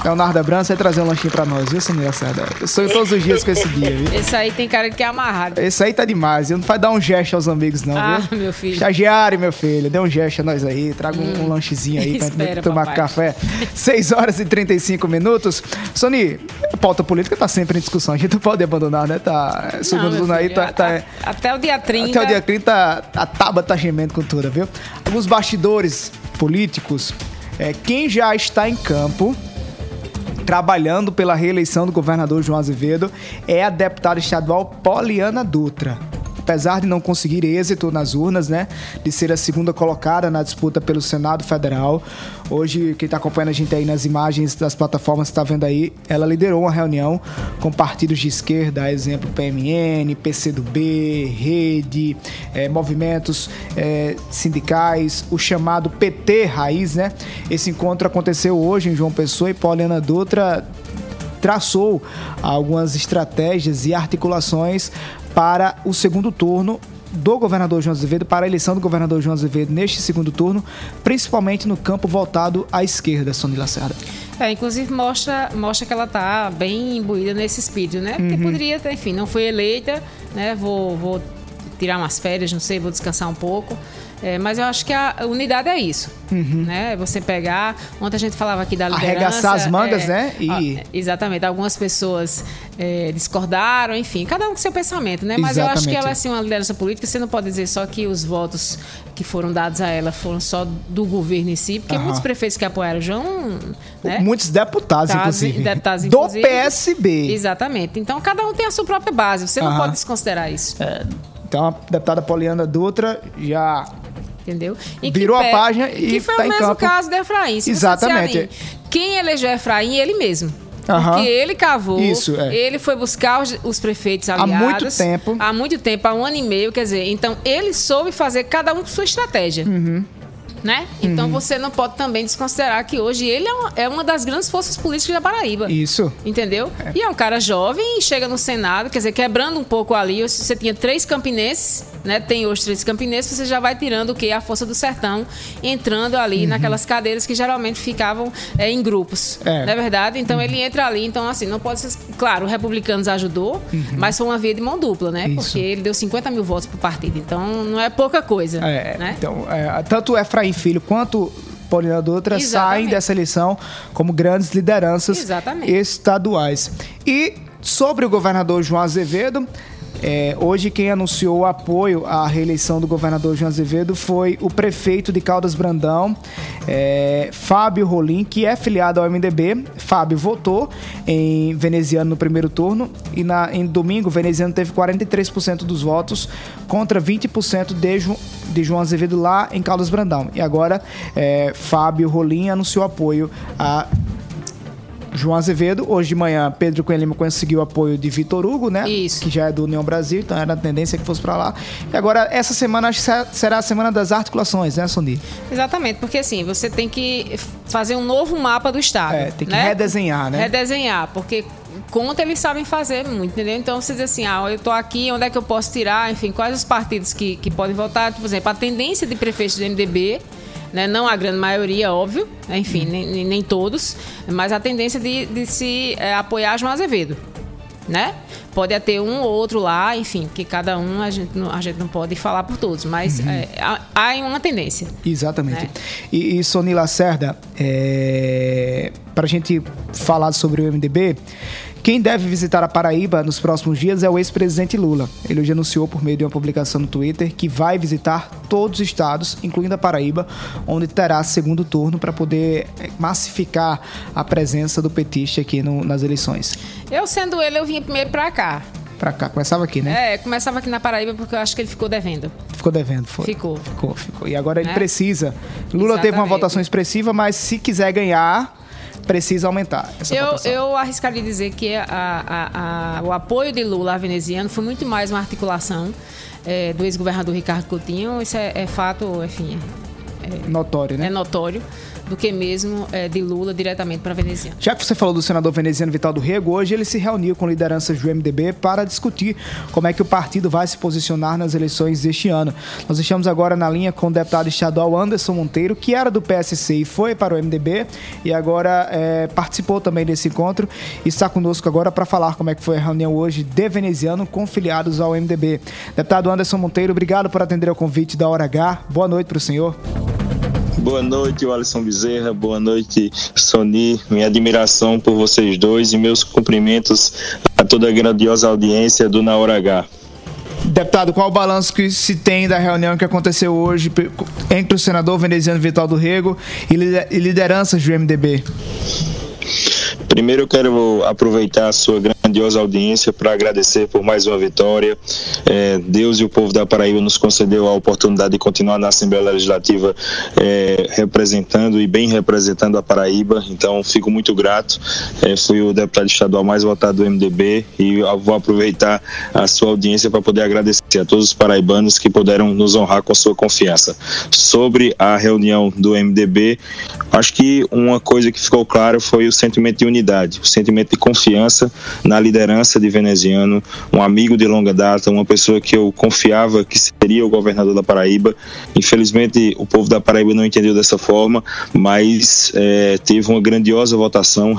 Leonardo Branco, vai trazer um lanchinho pra nós, viu, Sony Lacerda? Eu sonho todos os dias com esse dia, viu? Esse aí tem cara de que é amarrado. Esse aí tá demais, viu? Não vai dar um gesto aos amigos, não, Ah, viu? meu filho. Estagiário, meu filho, dê um gesto a nós aí, traga um, um lanchezinho aí pra gente Espera, tomar papai. café. 6 horas e 35 minutos. Sony, a pauta política tá sempre em discussão, a gente não pode abandonar, né? Tá, segundo aí, tá, tá- Até o dia 30. até o dia 30, a tábua tá gemendo com tudo, viu? Alguns bastidores políticos. É, quem já está em campo trabalhando pela reeleição do governador João Azevedo é a deputada estadual Poliana Dutra. Apesar de não conseguir êxito nas urnas, né? De ser a segunda colocada na disputa pelo Senado Federal. Hoje, quem está acompanhando a gente aí nas imagens das plataformas está vendo aí, ela liderou uma reunião com partidos de esquerda, exemplo PMN, PCdoB, Rede, eh, movimentos eh, sindicais, o chamado PT Raiz, né? Esse encontro aconteceu hoje em João Pessoa e Poliana Dutra traçou algumas estratégias e articulações para o segundo turno do governador João Azevedo, para a eleição do governador João Azevedo neste segundo turno, principalmente no campo voltado à esquerda, Sony Lacerda. É, inclusive mostra, mostra que ela tá bem imbuída nesse espírito, né? Porque Uhum. poderia ter, enfim, não foi eleita, né? Vou, vou tirar umas férias, não sei, vou descansar um pouco. É, mas eu acho que a unidade é isso, né? Você pegar... Ontem a gente falava aqui da liderança... Uhum. Arregaçar as mangas, é, né? E- exatamente. Algumas pessoas é, discordaram, enfim. Cada um com seu pensamento, né? Mas eu acho que Exatamente. ela é assim, uma liderança política. Você não pode dizer só que os votos que foram dados a ela foram só do governo em si. Porque Aham. muitos prefeitos que apoiaram João... Né? Muitos deputados, Deputados, inclusive. deputados, do inclusive. PSB. Exatamente. Então, cada um tem a sua própria base. Você não pode desconsiderar isso. Então, a deputada Poliana Dutra já Entendeu? E Virou a pe- página e Que foi tá o em mesmo campo. caso de Efraim. Se Exatamente. ali, Quem elegeu Efraim? Ele mesmo. Aham. Porque ele cavou, Isso, é. ele foi buscar os, os prefeitos Há aliados. muito tempo. Há muito tempo, há um ano e meio, quer dizer, então ele soube fazer cada um com sua estratégia. Né? Então Uhum. você não pode também desconsiderar que hoje ele é uma, é uma das grandes forças políticas da Paraíba. Isso. Entendeu? E é um cara jovem e chega no Senado, quer dizer, quebrando um pouco ali. Se você tinha três campinenses, né? Tem hoje três campinenses, você já vai tirando o quê? A força do sertão, entrando ali Uhum. naquelas cadeiras que geralmente ficavam é, em grupos. É. Não é verdade? Então ele entra ali, então assim, não pode ser. Claro, o Republicanos ajudou, mas foi uma via de mão dupla, né? Uhum. Isso. Porque ele deu 50 mil votos pro partido. Então não é pouca coisa. É, né? Então, é, tanto o Efraim Filho quanto Paulina Dutra Exatamente. saem dessa eleição como grandes lideranças Exatamente. estaduais. E sobre o governador João Azevedo, é, hoje quem anunciou o apoio à reeleição do governador João Azevedo foi o prefeito de Caldas Brandão, é, Fábio Rolim, que é filiado ao MDB. Fábio votou em veneziano no primeiro turno e na, em domingo veneziano teve 43% dos votos contra 20% de, de João Azevedo lá em Caldas Brandão. E agora é, Fábio Rolim anunciou apoio a João Azevedo. Hoje de manhã, Pedro Cunha Lima conseguiu apoio de Vitor Hugo, né? Isso. Que já é do União Brasil, então era a tendência que fosse pra lá. E agora, essa semana acho que será- a semana das articulações, né, Sondi? Exatamente, porque assim, você tem que fazer um novo mapa do Estado. É, tem que né? redesenhar, né? Redesenhar, porque conta eles sabem fazer muito, entendeu? Então você diz assim, ah, eu tô aqui, onde é que eu posso tirar? Enfim, quais os partidos que, que podem votar? Por exemplo, a tendência de prefeitos do MDB, né? não a grande maioria, óbvio, né? enfim, nem, nem- nem todos, mas a tendência de, de se é, apoiar João Azevedo. Né? Pode ter um ou outro lá, enfim, que cada um a gente não, a gente não pode falar por todos, mas é, há, há uma tendência. Exatamente. Né? E, e Sony Lacerda, é, para a gente falar sobre o MDB, quem deve visitar a Paraíba nos próximos dias é o ex-presidente Lula. Ele hoje anunciou por meio de uma publicação no Twitter que vai visitar todos os estados, incluindo a Paraíba, onde terá segundo turno para poder é, massificar a presença do petista aqui no- nas eleições. Eu sendo ele, eu vinha primeiro pra cá. Pra cá, começava aqui, né? É, começava aqui na Paraíba porque eu acho que ele ficou devendo. Ficou devendo, foi. Ficou. Ficou, ficou. E agora ele Né? precisa. Lula teve uma Exatamente. votação expressiva, mas se quiser ganhar, precisa aumentar Eu, votação. eu arriscaria dizer que a- a- a- o apoio de Lula a veneziano foi muito mais uma articulação eh, do ex-governador Ricardo Coutinho. Isso é, é fato, enfim, Notório, né? é notório, do que mesmo eh, de Lula diretamente para veneziano. Já que você falou do senador veneziano Vital do Rego, hoje ele se reuniu com lideranças do MDB para discutir como é que o partido vai se posicionar nas eleições deste ano. Nós estamos agora na linha com o deputado estadual Anderson Monteiro, que era do PSC e foi para o MDB e agora eh, participou também desse encontro e está conosco agora para falar como é que foi a reunião hoje de veneziano com filiados ao MDB. Deputado Anderson Monteiro, obrigado por atender ao convite da Hora H. Boa noite para o senhor. Boa noite, Alisson Bezerra. Boa noite, Sony. Minha admiração por vocês dois e meus cumprimentos a toda a grandiosa audiência do Na Hora H. Deputado, qual o balanço que se tem da reunião que aconteceu hoje entre o senador veneziano Vital do Rego e lider- lideranças do MDB? Primeiro eu quero aproveitar a sua grandiosa audiência para agradecer por mais uma vitória. É, Deus e o povo da Paraíba nos concedeu a oportunidade de continuar na Assembleia Legislativa é, representando e bem representando a Paraíba. Então fico muito grato. É, fui o deputado estadual mais votado do MDB e vou aproveitar a sua audiência para poder agradecer a todos os paraibanos que puderam nos honrar com sua confiança. Sobre a reunião do MDB, acho que uma coisa que ficou clara foi o sentimento de unidade, o sentimento de confiança na liderança de veneziano, um amigo de longa data, uma pessoa que eu confiava que seria o governador da Paraíba. Infelizmente, o povo da Paraíba não entendeu dessa forma, mas eh, teve uma grandiosa votação.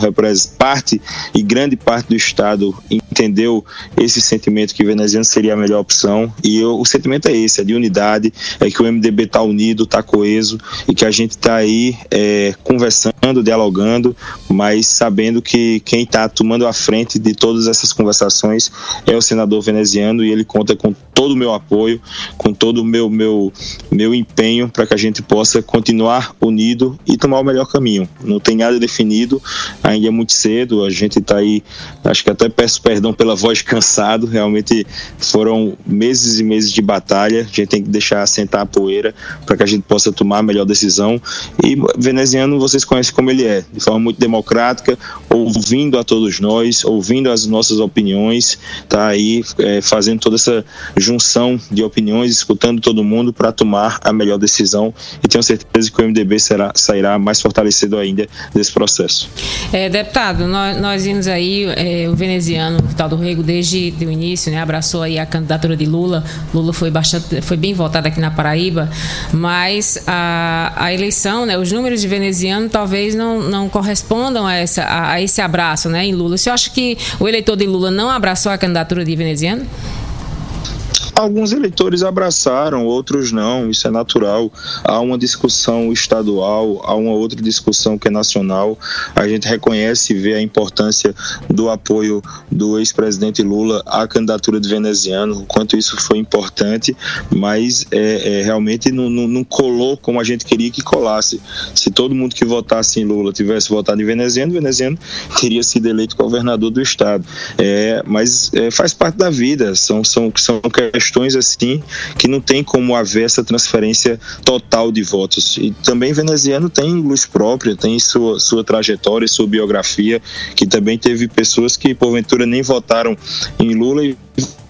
Parte e grande parte do Estado entendeu esse sentimento que veneziano seria a melhor opção. E eu- o sentimento é esse: é de unidade, é que o MDB está unido, está coeso e que a gente está aí eh, conversando, dialogando, mas sabendo que quem está tomando a frente de todas essas conversações é o senador veneziano e ele conta com todo o meu apoio, com todo o meu, meu, meu empenho para que a gente possa continuar unido e tomar o melhor caminho. Não tem nada definido, ainda é muito cedo, a gente está aí, acho que até peço perdão pela voz cansado, realmente foram meses e meses de batalha, a gente tem que deixar assentar a poeira para que a gente possa tomar a melhor decisão. E veneziano vocês conhecem como ele é, de forma muito democrática, ouvindo a todos nós, ouvindo as nossas opiniões, tá aí é, fazendo toda essa junção de opiniões, escutando todo mundo para tomar a melhor decisão e tenho certeza que o MDB será, sairá mais fortalecido ainda desse processo. É, deputado, nós, nós vimos aí é, o veneziano Vital do Rego desde o início, né, abraçou aí a candidatura de Lula. Lula foi bastante, foi bem votado aqui na Paraíba, mas a, a eleição, né, os números de veneziano talvez não, não correspondam a, essa, a, a esse abraço, né, em Lula. Você acha que o eleitor de Lula não abraçou a candidatura de veneziano? Alguns eleitores abraçaram, outros não, isso é natural. Há uma discussão estadual, há uma outra discussão que é nacional. A gente reconhece e vê a importância do apoio do ex-presidente Lula à candidatura de veneziano, o quanto isso foi importante, mas é, é, realmente não, não, não colou como a gente queria que colasse. Se todo mundo que votasse em Lula tivesse votado em veneziano, veneziano teria sido eleito governador do estado. É, mas é, faz parte da vida, são, são, são questões assim que não tem como haver essa transferência total de votos. E também veneziano tem luz própria, tem sua, sua trajetória, sua biografia, que também teve pessoas que porventura nem votaram em Lula e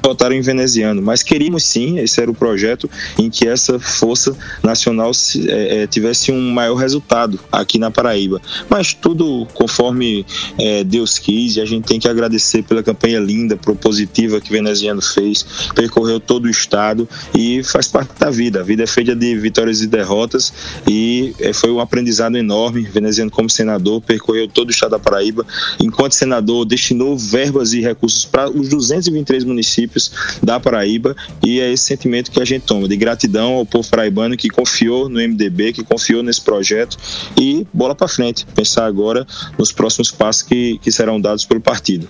votaram em veneziano, mas queríamos sim, esse era o projeto, em que essa força nacional se, é, é, tivesse um maior resultado aqui na Paraíba. Mas tudo conforme é, Deus quis, e a gente tem que agradecer pela campanha linda, propositiva que veneziano fez, percorreu todo o estado e faz parte da vida. A vida é feita de vitórias e derrotas e é, foi um aprendizado enorme. Veneziano, como senador, percorreu todo o estado da Paraíba. Enquanto senador, destinou verbas e recursos para os 223 municípios da Paraíba e é esse sentimento que a gente toma de gratidão ao povo paraibano que confiou no MDB, que confiou nesse projeto e bola para frente, pensar agora nos próximos passos que, que serão dados pelo partido.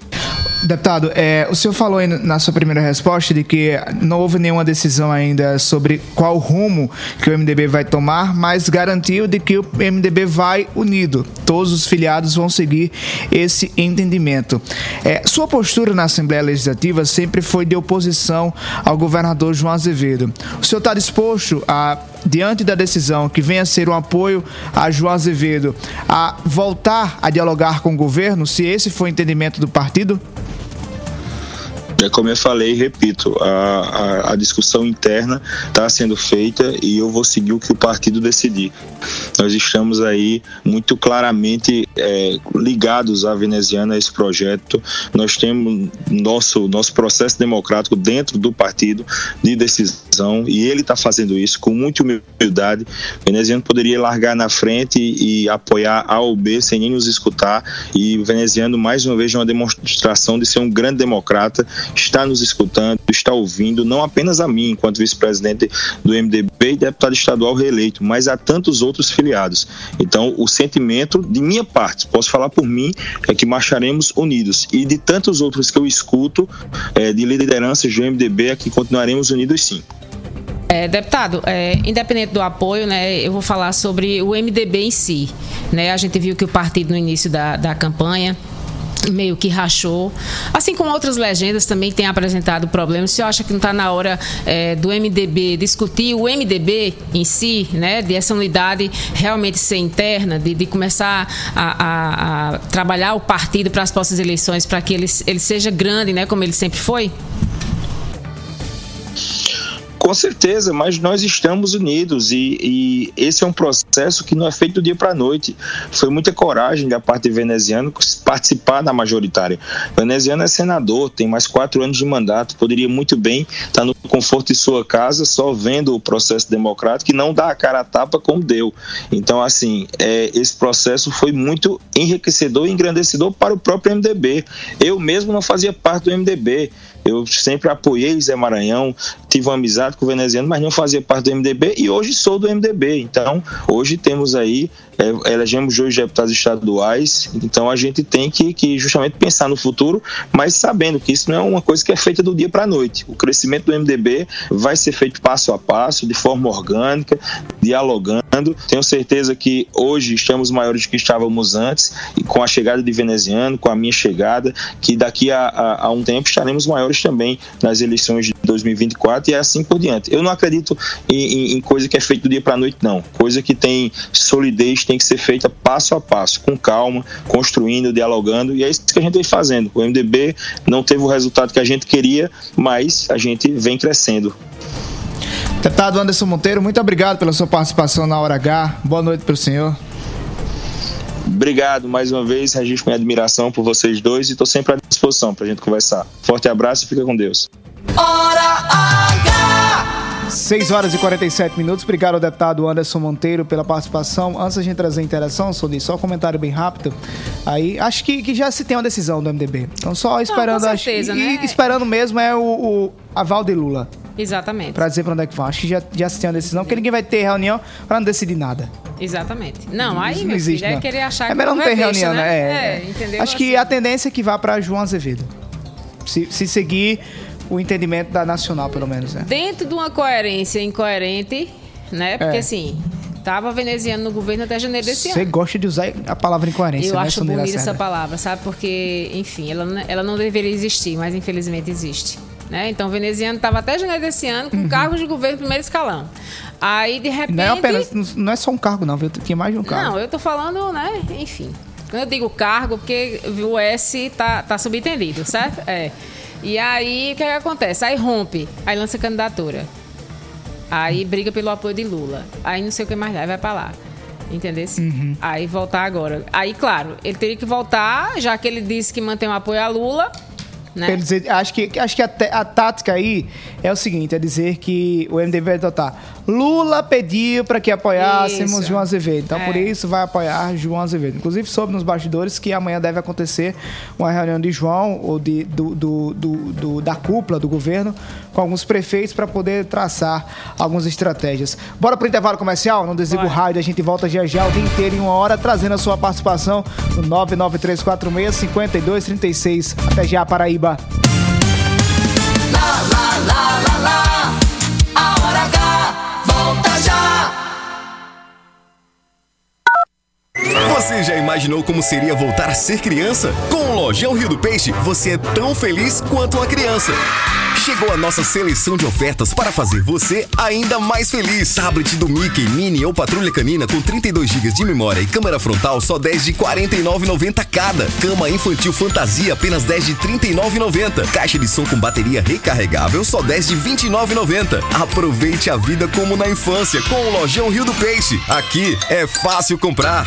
Deputado, é, o senhor falou na sua primeira resposta de que não houve nenhuma decisão ainda sobre qual rumo que o MDB vai tomar, mas garantiu de que o MDB vai unido. Todos os filiados vão seguir esse entendimento. É, sua postura na Assembleia Legislativa sempre foi de oposição ao governador João Azevedo. O senhor está disposto a, diante da decisão que venha a ser um apoio a João Azevedo, a voltar a dialogar com o governo, se esse for o entendimento do partido? É como eu falei e repito, a, a, a discussão interna está sendo feita e eu vou seguir o que o partido decidir. Nós estamos aí muito claramente é, ligados à veneziana, a esse projeto. Nós temos nosso, nosso processo democrático dentro do partido de decisão e ele está fazendo isso com muita humildade. O veneziano poderia largar na frente e, e apoiar A ou B sem nem nos escutar e o veneziano, mais uma vez, é uma demonstração de ser um grande democrata está nos escutando, está ouvindo, não apenas a mim, enquanto vice-presidente do MDB e deputado estadual reeleito, mas a tantos outros filiados. Então, o sentimento de minha parte, posso falar por mim, é que marcharemos unidos. E de tantos outros que eu escuto, é, de lideranças do MDB, é que continuaremos unidos sim. É, deputado, é, independente do apoio, né, eu vou falar sobre o MDB em si. Né? A gente viu que o partido no início da, da campanha meio que rachou. Assim como outras legendas também têm apresentado problemas. Você acha que não está na hora é, do MDB discutir o MDB em si, né? De essa unidade realmente ser interna, de, de começar a, a, a, trabalhar o partido para as próximas eleições, para que ele, ele seja grande, né? Como ele sempre foi? Com certeza, mas nós estamos unidos e, e, esse é um processo que não é feito do dia para a noite. Foi muita coragem da parte veneziana participar da majoritária. Veneziano é senador, tem mais quatro anos de mandato, poderia muito bem estar no conforto de sua casa, só vendo o processo democrático e não dar a cara a tapa como deu. Então, assim, é, esse processo foi muito enriquecedor e engrandecedor para o próprio MDB. Eu mesmo não fazia parte do MDB. Eu sempre apoiei Zé Maranhão, tive uma amizade com o veneziano, mas não fazia parte do MDB e hoje sou do MDB. Então, hoje temos aí, é, elegemos dois deputados estaduais, então a gente tem que, que justamente pensar no futuro, mas sabendo que isso não é uma coisa que é feita do dia para a noite. O crescimento do MDB vai ser feito passo a passo, de forma orgânica, dialogando. Tenho certeza que hoje estamos maiores do que estávamos antes, e com a chegada de veneziano, com a minha chegada, que daqui a, a, a um tempo estaremos maiores também nas eleições de 2024 e assim por diante. Eu não acredito em, em, em coisa que é feita do dia para a noite, não. Coisa que tem solidez tem que ser feita passo a passo, com calma, construindo, dialogando, e é isso que a gente vem fazendo. O MDB não teve o resultado que a gente queria, mas a gente vem crescendo. Deputado Anderson Monteiro, muito obrigado pela sua participação na Hora H. Boa noite para o senhor. Obrigado mais uma vez, registro minha admiração por vocês dois e estou sempre à disposição para a gente conversar. Forte abraço e fica com Deus. Hora H! 6 horas e 47 minutos. Obrigado ao deputado Anderson Monteiro pela participação. Antes da gente trazer a interação, Soli, só um comentário bem rápido. Aí, acho que, que já se tem uma decisão do MDB. Então, só esperando. Não, certeza, acho, né? E esperando mesmo é o, o aval de Lula. Exatamente. Pra dizer pra onde é que vão. Acho que já, já se tem uma decisão, porque ninguém vai ter reunião pra não decidir nada. Exatamente. Não, aí, Isso meu existe, filho, é não. querer achar É que melhor não ter é reunião, né? É, É. entendeu? Acho que a tendência é que vá pra João Azevedo. Se, se seguir o entendimento da Nacional, pelo menos, né? Dentro de uma coerência incoerente, né? Porque É. assim, tava veneziano no governo até janeiro desse Você ano. gosta de usar a palavra incoerência, Eu né, acho bonita essa palavra, sabe? Porque, enfim, ela, não- ela não deveria existir, mas infelizmente existe. Né? Então, o veneziano estava até janeiro desse ano com cargos de governo primeiro escalão. Aí, de repente. Não é apenas, não é só um cargo, não, viu? Tinha mais de um cargo. Não, eu tô falando, né? Enfim. Quando eu digo cargo, porque o S tá, tá subentendido, certo? É. E aí, o que, é que acontece? Aí rompe, aí lança candidatura. Aí briga pelo apoio de Lula. Aí não sei o que mais aí vai pra lá. Entendeu? Uhum. Aí voltar agora. Aí, claro, ele teria que voltar, já que ele disse que mantém o apoio a Lula. Né? Dizer, acho que, acho que a, a tática aí é o seguinte: é dizer que o MDB vai adotar. Lula pediu para que apoiássemos Isso. João Azevedo. Então, É. por isso, vai apoiar João Azevedo. Inclusive, soube nos bastidores que amanhã deve acontecer uma reunião de João, ou de, do, do- do- do- da cúpula do governo, com alguns prefeitos para poder traçar algumas estratégias. Bora pro intervalo comercial? Não desliga o rádio, a gente volta já já o dia inteiro em uma hora, trazendo a sua participação no 99346-5236. Até já, Paraíba. Lá, lá, lá, lá, lá. Você já imaginou como seria voltar a ser criança? Com o Lojão Rio do Peixe, você é tão feliz quanto uma criança. Chegou a nossa seleção de ofertas para fazer você ainda mais feliz. Tablet do Mickey Mini ou Patrulha Canina com 32 GB de memória e câmera frontal só 10 de R$ 49,90 cada. Cama infantil fantasia apenas 10 de R$ 39,90. Caixa de som com bateria recarregável só 10 de R$ 29,90. Aproveite a vida como na infância com o Lojão Rio do Peixe. Aqui é fácil comprar.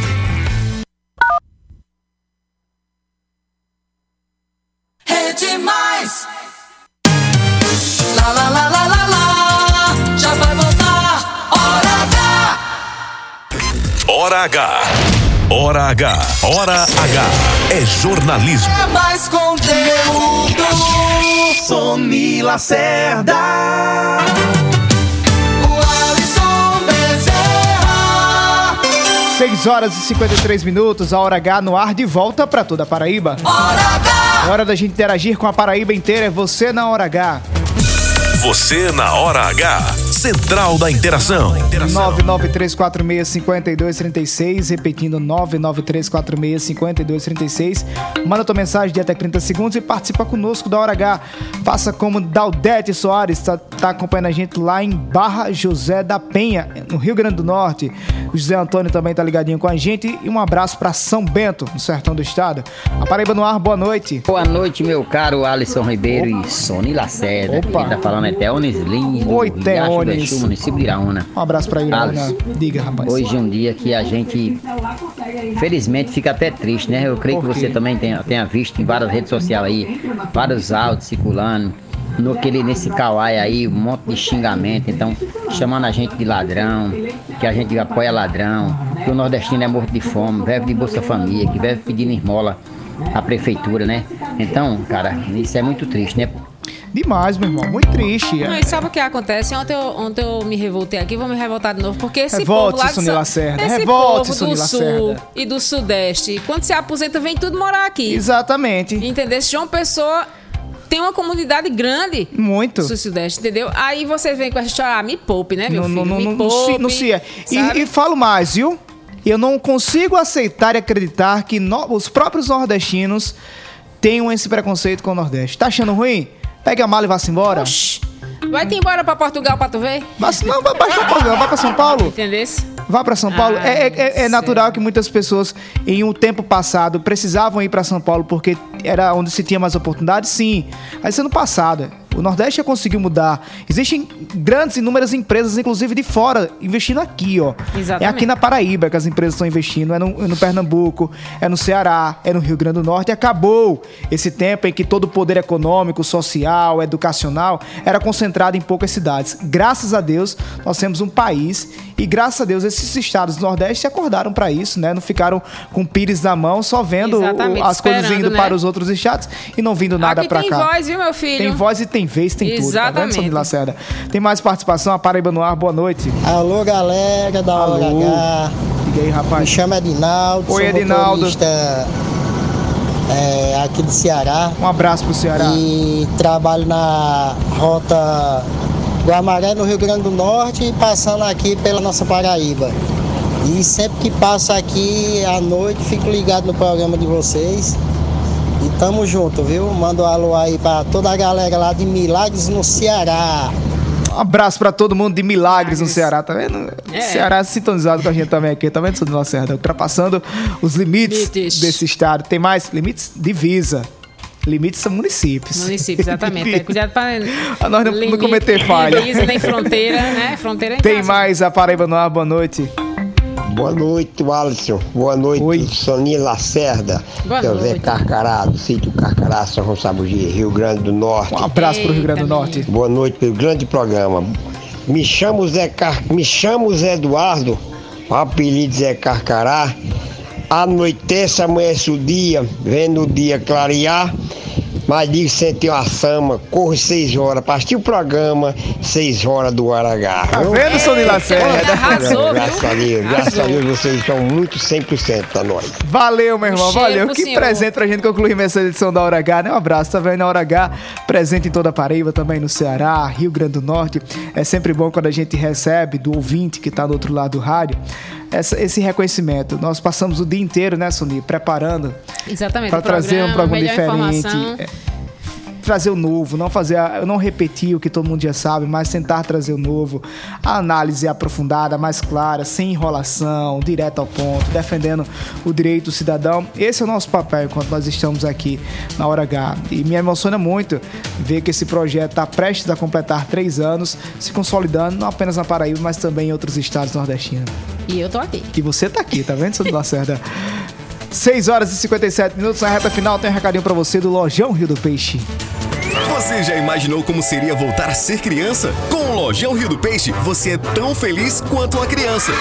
Hora H. Hora H. Hora H. É jornalismo. É mais conteúdo. Sony Lacerda. O Alisson Bezerra. 6 horas e 53 minutos, a Hora H no ar de volta para toda a Paraíba. Hora H. É hora da gente interagir com a Paraíba inteira, é você na Hora H. Você na Hora H. Central da Interação. 993465236, repetindo 993465236. Manda tua mensagem de até 30 segundos e participa conosco da Hora H. Faça como Daldete Soares, tá, tá acompanhando a gente lá em Barra José da Penha, no Rio Grande do Norte. O José Antônio também tá ligadinho com a gente e um abraço para São Bento, no sertão do estado. A Paraíba no ar, boa noite. Boa noite, meu caro Alisson Ribeiro e Sony Lacerda. Opa. Quem tá falando é Teones Lins, Oi, Riacho Exu, município de Iraúna. Um abraço pra Iraúna. Alisson, Diga, rapaz. Hoje é um dia que a gente, felizmente, fica até triste, né? Eu creio que você também tenha, tenha visto em várias redes sociais aí, vários áudios circulando, no aquele, nesse kawaii aí, um monte de xingamento, então, chamando a gente de ladrão, que a gente apoia ladrão, que o nordestino é morto de fome, vive de Bolsa Família, que vive pedindo esmola à prefeitura, né? Então, cara, isso é muito triste, né? Demais, meu irmão. Muito triste. Não, e sabe o que acontece? Ontem eu, ontem eu me revoltei aqui, vou me revoltar de novo, porque esse Revolte-se, povo lá Sony Lacerda. esse Revolte-se, povo Sony do sul Lacerda. e do sudeste, quando se aposenta, vem tudo morar aqui. Exatamente. Entendeu? Esse João Pessoa tem uma comunidade grande. Muito. Do sudeste, entendeu? Aí você vem com essa história, ah, me poupe, né, meu Não, filho? não, me não, poupe. se- não se é. E, e falo mais, viu? Eu não consigo aceitar e acreditar que no- os próprios nordestinos tenham esse preconceito com o Nordeste. Tá achando ruim? Pega a mala e vá-se embora. Vai te embora pra Portugal pra tu ver? Mas não, vai pra Portugal, vai pra São Paulo. Entendesse? Vá para São Paulo. Ah, é, é- é natural que muitas pessoas, em um tempo passado, precisavam ir para São Paulo porque era onde se tinha mais oportunidades, sim. Mas ano passado, o Nordeste já conseguiu mudar. Existem grandes, inúmeras empresas, inclusive de fora, investindo aqui, ó. Exatamente. É aqui na Paraíba que as empresas estão investindo. É no, é no Pernambuco, é no Ceará, é no Rio Grande do Norte. E acabou esse tempo em que todo o poder econômico, social, educacional era concentrado em poucas cidades. Graças a Deus, nós temos um país e graças a Deus esses estados do Nordeste se acordaram para isso, né? Não ficaram com pires na mão, só vendo o- as coisas indo né? para os outros estados e não vindo nada para tem cá. voz, viu, meu filho? Tem voz e tem vez, tem tudo. Tá vendo, Exatamente. Sônia Lacerda? Tem mais participação? A Paraíba no ar, boa noite. Alô, galera da Hora Alô. H. Diga aí, rapaz. Me chama Edinaldo. Oi, Edinaldo. é, aqui do Ceará. Um abraço pro Ceará. E trabalho na rota Guamaré, no Rio Grande do Norte, passando aqui pela nossa Paraíba. E sempre que passo aqui à noite, fico ligado no programa de vocês. Tamo junto, viu? Manda um alô aí pra toda a galera lá de Milagres no Ceará. Um abraço pra todo mundo de Milagres no Ceará, tá vendo? É. Ceará sintonizado com a gente também aqui, tá vendo, Sônia Lacerda? Ultrapassando os limites, desse estado. Tem mais limites? Divisa. Limites são municípios. Município, exatamente. É, cuidado pra Ah, nós não- não cometer falha. Divisa, nem fronteira, né? Fronteira em Tem casa. mais a Paraíba no ar, boa noite. Boa noite, Alisson. Boa noite, Soninha Lacerda. Boa é o noite. Carcará, do sítio Carcará, São Gonçalo de Rio Grande do Norte. Um abraço pro Rio Grande do Norte. Boa noite pelo grande programa. Me chamo Zé, Car... Me chamo Zé Eduardo, o apelido Zé Carcará. Anoitece, amanhece o dia, vendo o dia clarear. Mas digo senti uma sama, corro seis horas, partiu o programa, seis horas do Aragá. Tá vendo, Soninha Lacerda? Arrasou, Graças a Deus, graças a Deus vocês estão muito 100% pra nós. Valeu, meu irmão, cheiro valeu. Que senhor. presente pra gente concluir essa edição da Hora H, né? Um abraço, tá vendo? Na Hora H, presente em toda a Paraíba, também no Ceará, Rio Grande do Norte. É sempre bom quando a gente recebe do ouvinte que tá do outro lado do rádio essa- esse reconhecimento. Nós passamos o dia inteiro, né, Sony, preparando Exatamente. para trazer um programa melhor diferente. informação. É, trazer o novo, não fazer, a- não repetir o que todo mundo já sabe, mas tentar trazer o novo, a análise aprofundada, mais clara, sem enrolação, direto ao ponto, defendendo o direito do cidadão. Esse é o nosso papel enquanto nós estamos aqui na Hora H. E me emociona muito ver que esse projeto está prestes a completar três anos, se consolidando não apenas na Paraíba, mas também em outros estados nordestinos. E eu tô aqui. E você tá aqui, tá vendo, Sandro Lacerda? 6 horas e 57 minutos na reta final. Tem um recadinho pra você do Lojão Rio do Peixe. Você já imaginou como seria voltar a ser criança? Com o Lojão Rio do Peixe, você é tão feliz quanto uma criança.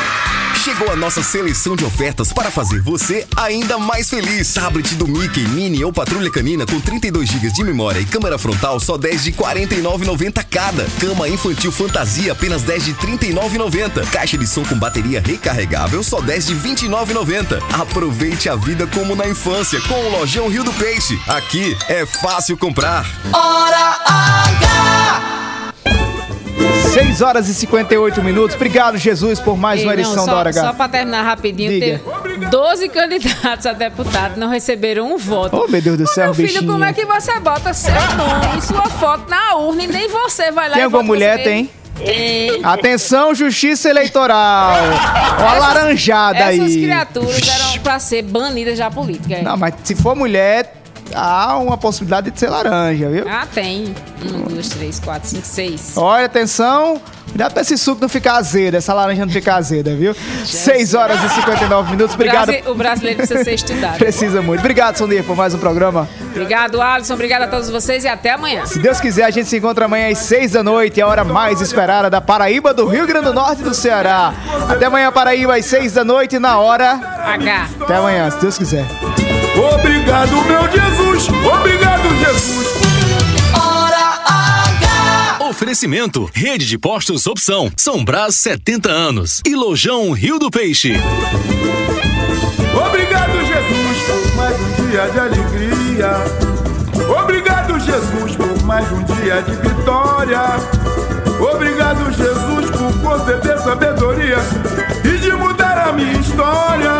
Chegou a nossa seleção de ofertas para fazer você ainda mais feliz. Tablet do Mickey Mini ou Patrulha Canina com 32 GB de memória e câmera frontal só 10 de R$ 49,90 cada. Cama infantil fantasia apenas 10 de R$ 39,90. Caixa de som com bateria recarregável só 10 de R$ 29,90. Aproveite a vida como na infância com o Lojão Rio do Peixe. Aqui é fácil comprar. Hora H! 6 horas e 58 minutos. Obrigado, Jesus, por mais Ei, uma não, edição só, da Hora Só H. pra terminar rapidinho, Diga. teve 12 candidatos a deputado não receberam um voto. Oh, meu Deus do céu, Meu filho, bichinho. como é que você bota seu nome e sua foto na urna e nem você vai lá Tem e alguma mulher? você? Tem? Tem. Atenção, Justiça Eleitoral. Ó a laranjada aí. Essas criaturas eram pra ser banidas da política. é. Não, mas se for mulher, há uma possibilidade de ser laranja, viu? Ah, tem. Um, dois, três, quatro, cinco, seis. Olha, atenção. Cuidado pra esse suco não ficar azedo, essa laranja não ficar azeda, viu? 6 horas e 59 minutos. Obrigado. O brasileiro precisa ser estudado. Precisa muito. Obrigado, Sonia, por mais um programa. Obrigado, Alisson. Obrigado a todos vocês e até amanhã. Se Deus quiser, a gente se encontra amanhã às 6 da noite, a hora mais esperada da Paraíba, do Rio Grande do Norte e do Ceará. Até amanhã, Paraíba, às 6 da noite, na hora. H. Até amanhã, se Deus quiser. Obrigado, meu Jesus. Obrigado, Jesus. Hora H! Oferecimento: Rede de Postos Opção, São Brás 70 anos e Lojão Rio do Peixe. Obrigado, Jesus, por mais um dia de alegria. Obrigado, Jesus, por mais um dia de vitória. Obrigado, Jesus, por conceder sabedoria e de mudar a minha história.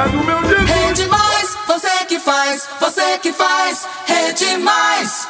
Obrigado, meu. Rede Mais, você que faz, você que faz, Rede Mais.